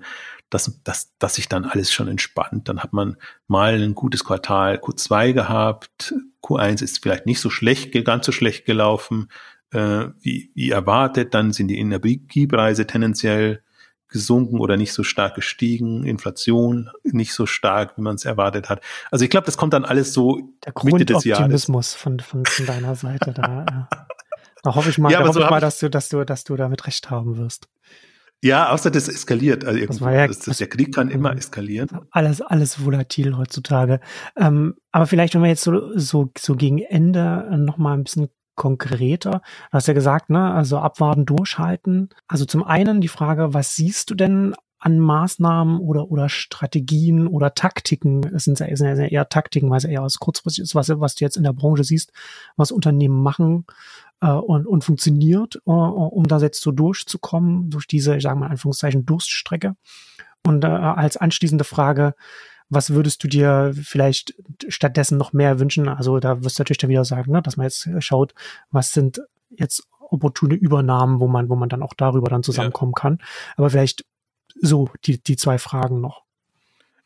dass, dass, dass sich dann alles schon entspannt. Dann hat man mal ein gutes Quartal Q2 gehabt. Q1 ist vielleicht nicht so schlecht, ganz so schlecht gelaufen, äh, wie, wie erwartet. Dann sind die Energiepreise tendenziell gesunken oder nicht so stark gestiegen, Inflation nicht so stark, wie man es erwartet hat. Also ich glaube, das kommt dann alles so Der Mitte des Jahres. Von, von, von deiner Seite da. Ja. Da hoffe ich mal, ja, da hoffe so ich mal, dass du, dass du, dass du damit recht haben wirst. Ja, außer das eskaliert. Also das ja, das, das, der Krieg kann immer eskalieren. Alles, alles volatil heutzutage. Ähm, aber vielleicht, wenn wir jetzt so, so, so gegen Ende noch mal ein bisschen konkreter. Du hast ja gesagt, ne, also abwarten, durchhalten. Also zum einen die Frage, was siehst du denn an Maßnahmen oder, oder Strategien oder Taktiken? Es sind ja, sind ja eher Taktiken, weil es eher was kurzfristig ist, was, was du jetzt in der Branche siehst, was Unternehmen machen äh, und, und funktioniert, äh, um da jetzt so durchzukommen, durch diese, ich sage mal, Anführungszeichen, Durststrecke. Und äh, als anschließende Frage, was würdest du dir vielleicht stattdessen noch mehr wünschen? Also da wirst du natürlich dann wieder sagen, ne, dass man jetzt schaut, was sind jetzt opportune Übernahmen, wo man, wo man dann auch darüber dann zusammenkommen ja. kann. Aber vielleicht so die, die zwei Fragen noch.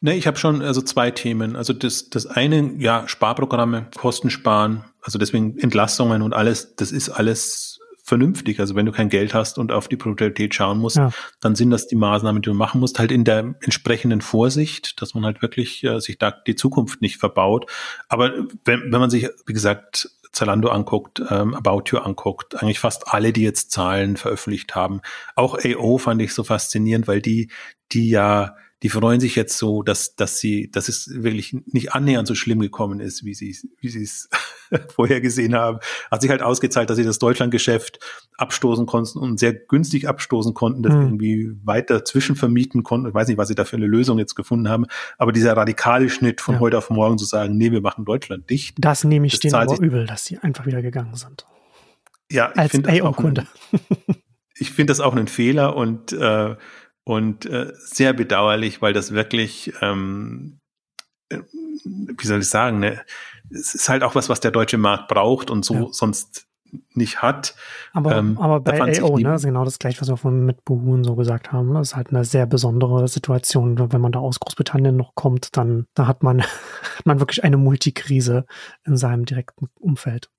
Ne, ich habe schon also zwei Themen. Also das, das eine, ja, Sparprogramme, Kosten sparen, also deswegen Entlastungen und alles, das ist alles vernünftig. Also wenn du kein Geld hast und auf die Produktivität schauen musst, ja. dann sind das die Maßnahmen, die du machen musst, halt in der entsprechenden Vorsicht, dass man halt wirklich äh, sich da die Zukunft nicht verbaut. Aber wenn, wenn man sich, wie gesagt, Zalando anguckt, ähm, About You anguckt, eigentlich fast alle, die jetzt Zahlen veröffentlicht haben. Auch AO fand ich so faszinierend, weil die, die ja die freuen sich jetzt so, dass, dass sie, dass es wirklich nicht annähernd so schlimm gekommen ist, wie sie, wie sie es vorher gesehen haben. Hat sich halt ausgezahlt, dass sie das Deutschlandgeschäft abstoßen konnten und sehr günstig abstoßen konnten, das mhm. irgendwie weiter zwischenvermieten konnten. Ich weiß nicht, was sie da für eine Lösung jetzt gefunden haben. Aber dieser radikale Schnitt von ja. heute auf morgen zu sagen, nee, wir machen Deutschland dicht. Das nehme ich denen aber übel, dass sie einfach wieder gegangen sind. Ja, ich finde das auch. ich finde das auch einen Fehler und äh, und äh, sehr bedauerlich, weil das wirklich, ähm, äh, wie soll ich sagen, ne? es ist halt auch was, was der deutsche Markt braucht und so ja. sonst nicht hat. Aber, ähm, aber bei AO, ne, ist genau das gleiche, was wir von mit Buhun so gesagt haben. Das ist halt eine sehr besondere Situation. Wenn man da aus Großbritannien noch kommt, dann da hat man, hat man wirklich eine Multikrise in seinem direkten Umfeld.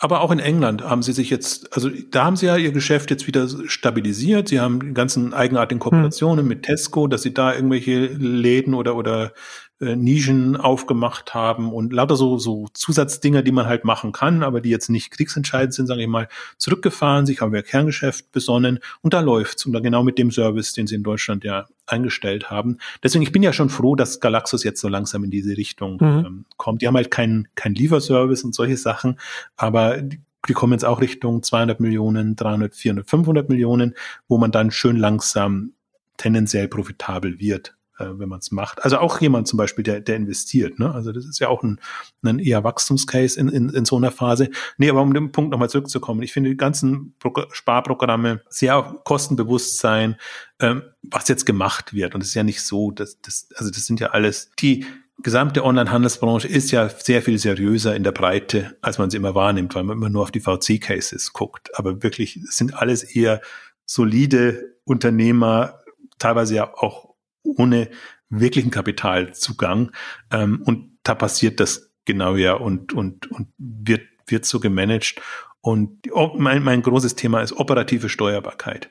Aber auch in England haben sie sich jetzt, also da haben sie ja ihr Geschäft jetzt wieder stabilisiert. Sie haben die ganzen eigenartigen Kooperationen hm. mit Tesco, dass sie da irgendwelche Läden oder, oder äh, Nischen aufgemacht haben und lauter so, so Zusatzdinger, die man halt machen kann, aber die jetzt nicht kriegsentscheidend sind, sage ich mal, zurückgefahren, sich haben wir Kerngeschäft besonnen und da läuft's. Und da genau mit dem Service, den sie in Deutschland ja eingestellt haben. Deswegen, ich bin ja schon froh, dass Galaxus jetzt so langsam in diese Richtung mhm. ähm, kommt. Die haben halt keinen kein Lieferservice und solche Sachen, aber die, die kommen jetzt auch Richtung 200 Millionen, 300, 400, 500 Millionen, wo man dann schön langsam tendenziell profitabel wird wenn man es macht. Also auch jemand zum Beispiel, der, der investiert. Ne? Also das ist ja auch ein, ein eher Wachstumscase in, in, in so einer Phase. Nee, aber um den Punkt nochmal zurückzukommen, ich finde die ganzen Pro Sparprogramme sehr kostenbewusst sein, ähm, was jetzt gemacht wird. Und es ist ja nicht so, dass das, also das sind ja alles die gesamte Online-Handelsbranche ist ja sehr viel seriöser in der Breite, als man sie immer wahrnimmt, weil man immer nur auf die VC-Cases guckt. Aber wirklich sind alles eher solide Unternehmer, teilweise ja auch ohne wirklichen Kapitalzugang. Ähm, und da passiert das genau ja und, und, und wird, wird so gemanagt. Und mein, mein großes Thema ist operative Steuerbarkeit.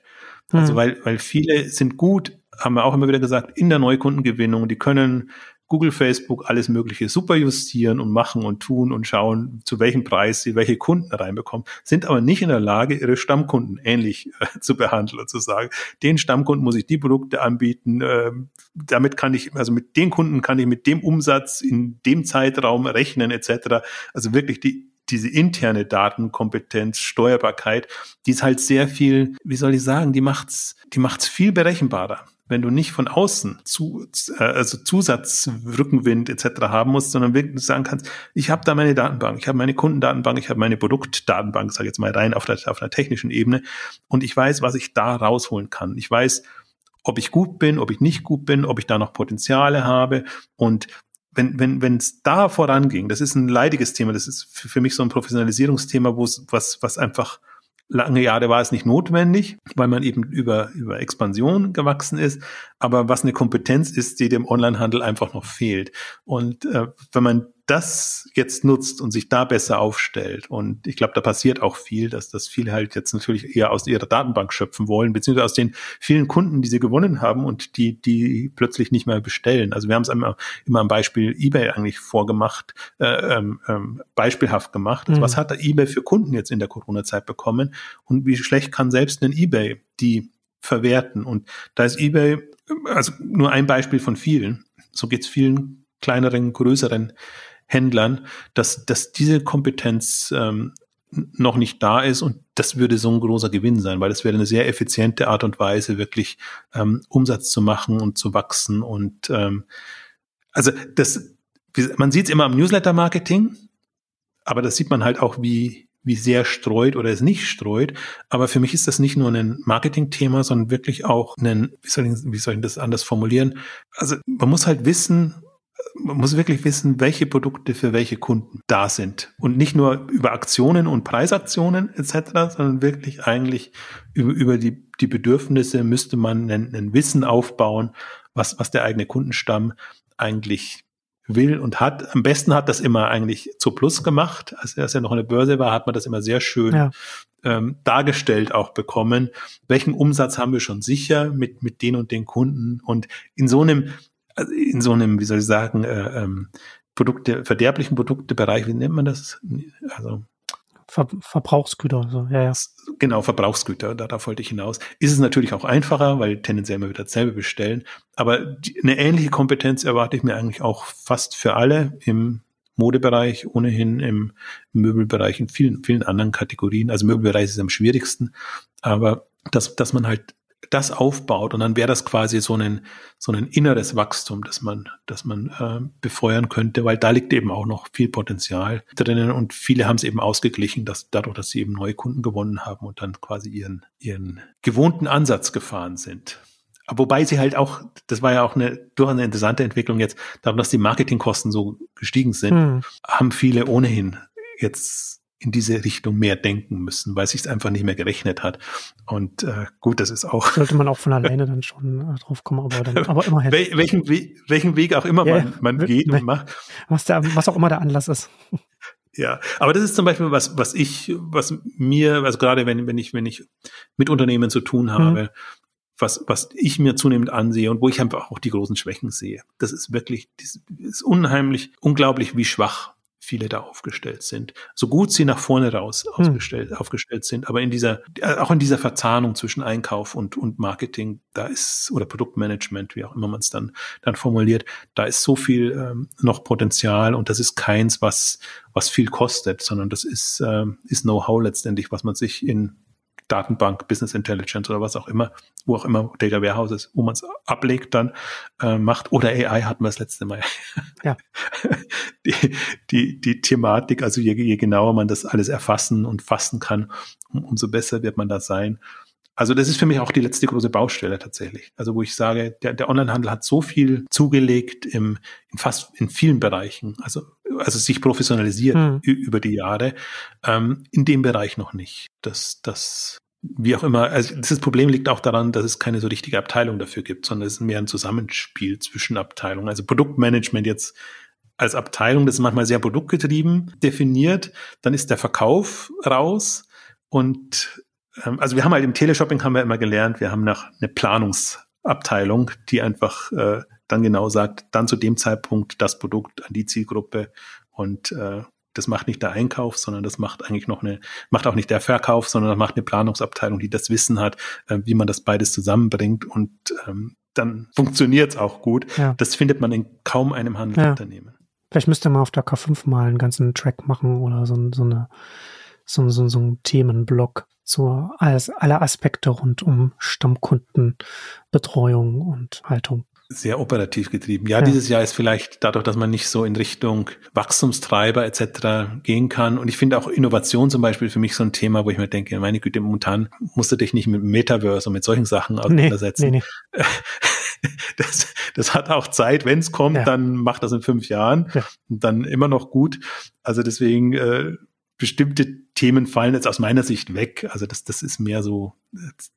Also, hm. weil, weil viele sind gut, haben wir auch immer wieder gesagt, in der Neukundengewinnung, die können Google, Facebook alles Mögliche super justieren und machen und tun und schauen, zu welchem Preis sie welche Kunden reinbekommen, sind aber nicht in der Lage, ihre Stammkunden ähnlich äh, zu behandeln und zu sagen, den Stammkunden muss ich die Produkte anbieten, äh, damit kann ich, also mit den Kunden kann ich mit dem Umsatz in dem Zeitraum rechnen etc. Also wirklich die diese interne Datenkompetenz, Steuerbarkeit, die ist halt sehr viel, wie soll ich sagen, die macht's, die macht's viel berechenbarer wenn du nicht von außen zu, äh, also Zusatzrückenwind etc. haben musst, sondern wirklich sagen kannst, ich habe da meine Datenbank, ich habe meine Kundendatenbank, ich habe meine Produktdatenbank, sage jetzt mal rein auf der, auf der technischen Ebene und ich weiß, was ich da rausholen kann. Ich weiß, ob ich gut bin, ob ich nicht gut bin, ob ich da noch Potenziale habe und wenn wenn wenn es da voranging, das ist ein leidiges Thema, das ist für, für mich so ein Professionalisierungsthema, wo es was was einfach Lange Jahre war es nicht notwendig, weil man eben über, über Expansion gewachsen ist. Aber was eine Kompetenz ist, die dem Onlinehandel einfach noch fehlt. Und äh, wenn man das jetzt nutzt und sich da besser aufstellt. Und ich glaube, da passiert auch viel, dass das viele halt jetzt natürlich eher aus ihrer Datenbank schöpfen wollen, beziehungsweise aus den vielen Kunden, die sie gewonnen haben und die, die plötzlich nicht mehr bestellen. Also wir haben es immer, immer am Beispiel eBay eigentlich vorgemacht, äh, ähm, ähm, beispielhaft gemacht. Also mhm. Was hat da eBay für Kunden jetzt in der Corona-Zeit bekommen und wie schlecht kann selbst ein eBay die verwerten? Und da ist eBay, also nur ein Beispiel von vielen. So geht es vielen kleineren, größeren Händlern, dass, dass diese Kompetenz ähm, noch nicht da ist und das würde so ein großer Gewinn sein, weil das wäre eine sehr effiziente Art und Weise, wirklich ähm, Umsatz zu machen und zu wachsen und ähm, also das, man sieht es immer am Newsletter-Marketing, aber das sieht man halt auch, wie, wie sehr streut oder es nicht streut. Aber für mich ist das nicht nur ein Marketing-Thema, sondern wirklich auch ein, wie soll, ich, wie soll ich das anders formulieren? Also man muss halt wissen, man muss wirklich wissen, welche Produkte für welche Kunden da sind. Und nicht nur über Aktionen und Preisaktionen etc., sondern wirklich eigentlich über, über die, die Bedürfnisse müsste man ein, ein Wissen aufbauen, was, was der eigene Kundenstamm eigentlich will und hat. Am besten hat das immer eigentlich zu Plus gemacht. Als er ja noch an der Börse war, hat man das immer sehr schön ja. ähm, dargestellt auch bekommen. Welchen Umsatz haben wir schon sicher mit, mit den und den Kunden? Und in so einem, also in so einem, wie soll ich sagen, äh, ähm, Produkte, verderblichen Produktebereich, wie nennt man das? Also Ver Verbrauchsgüter, so, ja, ja. Genau, Verbrauchsgüter, darauf wollte ich hinaus. Ist es natürlich auch einfacher, weil tendenziell immer wieder dasselbe bestellen. Aber die, eine ähnliche Kompetenz erwarte ich mir eigentlich auch fast für alle im Modebereich, ohnehin im Möbelbereich, in vielen, vielen anderen Kategorien. Also Möbelbereich ist am schwierigsten, aber dass, dass man halt das aufbaut und dann wäre das quasi so ein so ein inneres Wachstum, das man das man äh, befeuern könnte, weil da liegt eben auch noch viel Potenzial drinnen und viele haben es eben ausgeglichen, dass dadurch, dass sie eben neue Kunden gewonnen haben und dann quasi ihren ihren gewohnten Ansatz gefahren sind. Wobei sie halt auch, das war ja auch eine durchaus eine interessante Entwicklung jetzt, dadurch, dass die Marketingkosten so gestiegen sind, hm. haben viele ohnehin jetzt in diese Richtung mehr denken müssen, weil sich es einfach nicht mehr gerechnet hat. Und äh, gut, das ist auch. Sollte man auch von alleine dann schon äh, drauf kommen, aber, dann, aber immerhin. Wel welchen, We welchen Weg auch immer yeah, man, man geht und macht. Was, der, was auch immer der Anlass ist. Ja, aber das ist zum Beispiel was, was ich, was mir, also gerade wenn, wenn ich, wenn ich mit Unternehmen zu tun habe, mhm. was, was ich mir zunehmend ansehe und wo ich einfach auch die großen Schwächen sehe. Das ist wirklich, das ist unheimlich, unglaublich, wie schwach viele da aufgestellt sind. So gut sie nach vorne raus hm. aufgestellt, aufgestellt sind, aber in dieser, auch in dieser Verzahnung zwischen Einkauf und, und Marketing, da ist, oder Produktmanagement, wie auch immer man es dann, dann formuliert, da ist so viel ähm, noch Potenzial und das ist keins, was, was viel kostet, sondern das ist, ähm, ist Know-how letztendlich, was man sich in Datenbank, Business Intelligence oder was auch immer, wo auch immer Data Warehouses, wo man es ablegt, dann äh, macht. Oder AI hatten wir das letzte Mal. Ja. die, die, die Thematik, also je, je genauer man das alles erfassen und fassen kann, um, umso besser wird man da sein. Also das ist für mich auch die letzte große Baustelle tatsächlich. Also wo ich sage, der, der Onlinehandel hat so viel zugelegt im, in fast in vielen Bereichen, also, also sich professionalisiert hm. über die Jahre, ähm, in dem Bereich noch nicht. Das, das, wie auch immer, also das Problem liegt auch daran, dass es keine so richtige Abteilung dafür gibt, sondern es ist mehr ein Zusammenspiel zwischen Abteilungen. Also Produktmanagement jetzt als Abteilung, das ist manchmal sehr produktgetrieben definiert, dann ist der Verkauf raus und also wir haben halt im Teleshopping haben wir immer gelernt, wir haben nach eine Planungsabteilung, die einfach äh, dann genau sagt, dann zu dem Zeitpunkt das Produkt an die Zielgruppe und äh, das macht nicht der Einkauf, sondern das macht eigentlich noch eine, macht auch nicht der Verkauf, sondern das macht eine Planungsabteilung, die das Wissen hat, äh, wie man das beides zusammenbringt und ähm, dann funktioniert es auch gut. Ja. Das findet man in kaum einem Handelsunternehmen. Ja. Vielleicht müsste man auf der K5 mal einen ganzen Track machen oder so, so eine so, so, so ein Themenblock zu alles, alle Aspekte rund um Stammkundenbetreuung und Haltung. Sehr operativ getrieben. Ja, ja, dieses Jahr ist vielleicht dadurch, dass man nicht so in Richtung Wachstumstreiber etc. gehen kann. Und ich finde auch Innovation zum Beispiel für mich so ein Thema, wo ich mir denke, meine Güte, momentan musst du dich nicht mit Metaverse und mit solchen Sachen auseinandersetzen. Nee, nee, nee. Das, das hat auch Zeit. Wenn es kommt, ja. dann macht das in fünf Jahren ja. und dann immer noch gut. Also deswegen äh, bestimmte Themen fallen jetzt aus meiner Sicht weg. Also das, das ist mehr so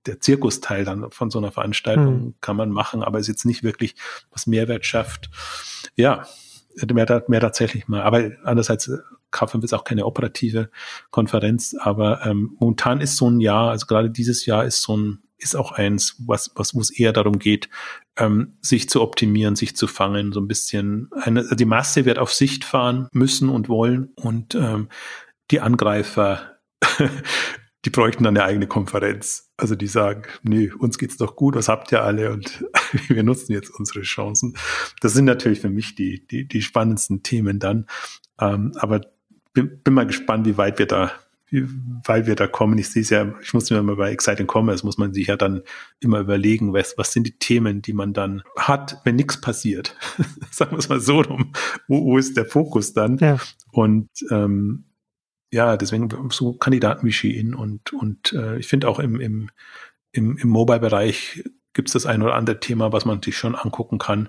der Zirkusteil dann von so einer Veranstaltung hm. kann man machen, aber ist jetzt nicht wirklich was Mehrwert schafft. Ja, mehr, mehr tatsächlich mal. Aber andererseits, K5 ist auch keine operative Konferenz, aber ähm, momentan ist so ein Jahr, also gerade dieses Jahr ist so ein, ist auch eins, was, was, wo es eher darum geht, ähm, sich zu optimieren, sich zu fangen, so ein bisschen. Eine, die Masse wird auf Sicht fahren müssen und wollen und ähm, die Angreifer, die bräuchten dann eine eigene Konferenz. Also die sagen, nee, uns geht's doch gut, was habt ihr alle und wir nutzen jetzt unsere Chancen. Das sind natürlich für mich die, die, die spannendsten Themen dann. Ähm, aber bin, bin mal gespannt, wie weit wir da weit wir da kommen. Ich sehe es ja, ich muss mir mal bei Exciting Commerce, muss man sich ja dann immer überlegen, was, was sind die Themen, die man dann hat, wenn nichts passiert. Sagen wir es mal so rum. Wo, wo ist der Fokus dann? Ja. Und ähm, ja, deswegen so Kandidaten wie Shein und, und äh, ich finde auch im, im, im, im Mobile-Bereich gibt es das ein oder andere Thema, was man sich schon angucken kann.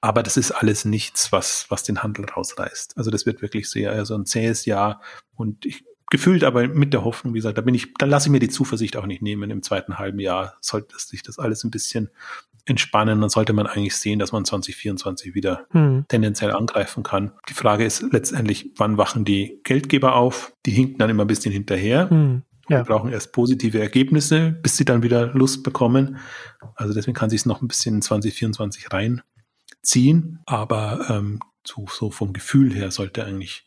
Aber das ist alles nichts, was, was den Handel rausreißt. Also das wird wirklich sehr, also ein zähes Jahr und ich, gefühlt aber mit der Hoffnung, wie gesagt, da bin ich, da lasse ich mir die Zuversicht auch nicht nehmen. Im zweiten halben Jahr sollte sich das alles ein bisschen entspannen. Dann sollte man eigentlich sehen, dass man 2024 wieder hm. tendenziell angreifen kann. Die Frage ist letztendlich, wann wachen die Geldgeber auf? Die hinken dann immer ein bisschen hinterher. Hm. Ja. Wir brauchen erst positive Ergebnisse, bis sie dann wieder Lust bekommen. Also deswegen kann sich es noch ein bisschen in 2024 reinziehen. Aber ähm, so, so vom Gefühl her sollte eigentlich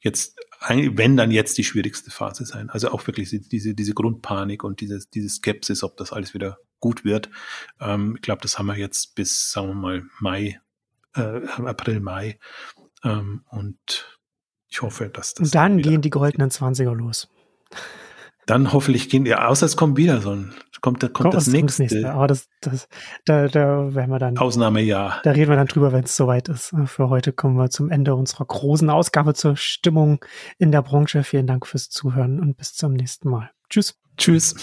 jetzt, wenn dann jetzt die schwierigste Phase sein. Also auch wirklich diese, diese Grundpanik und diese, diese Skepsis, ob das alles wieder gut wird. Ähm, ich glaube, das haben wir jetzt bis, sagen wir mal, Mai, äh, April, Mai. Ähm, und ich hoffe, dass das. Und dann gehen die goldenen 20er los. Dann hoffentlich gehen, ja, außer es kommt wieder so ein, kommt, kommt, kommt das, nächste. nächste. Aber das, das, da, da werden wir dann. Ausnahmejahr. Da reden wir dann drüber, wenn es soweit ist. Für heute kommen wir zum Ende unserer großen Ausgabe zur Stimmung in der Branche. Vielen Dank fürs Zuhören und bis zum nächsten Mal. Tschüss. Tschüss.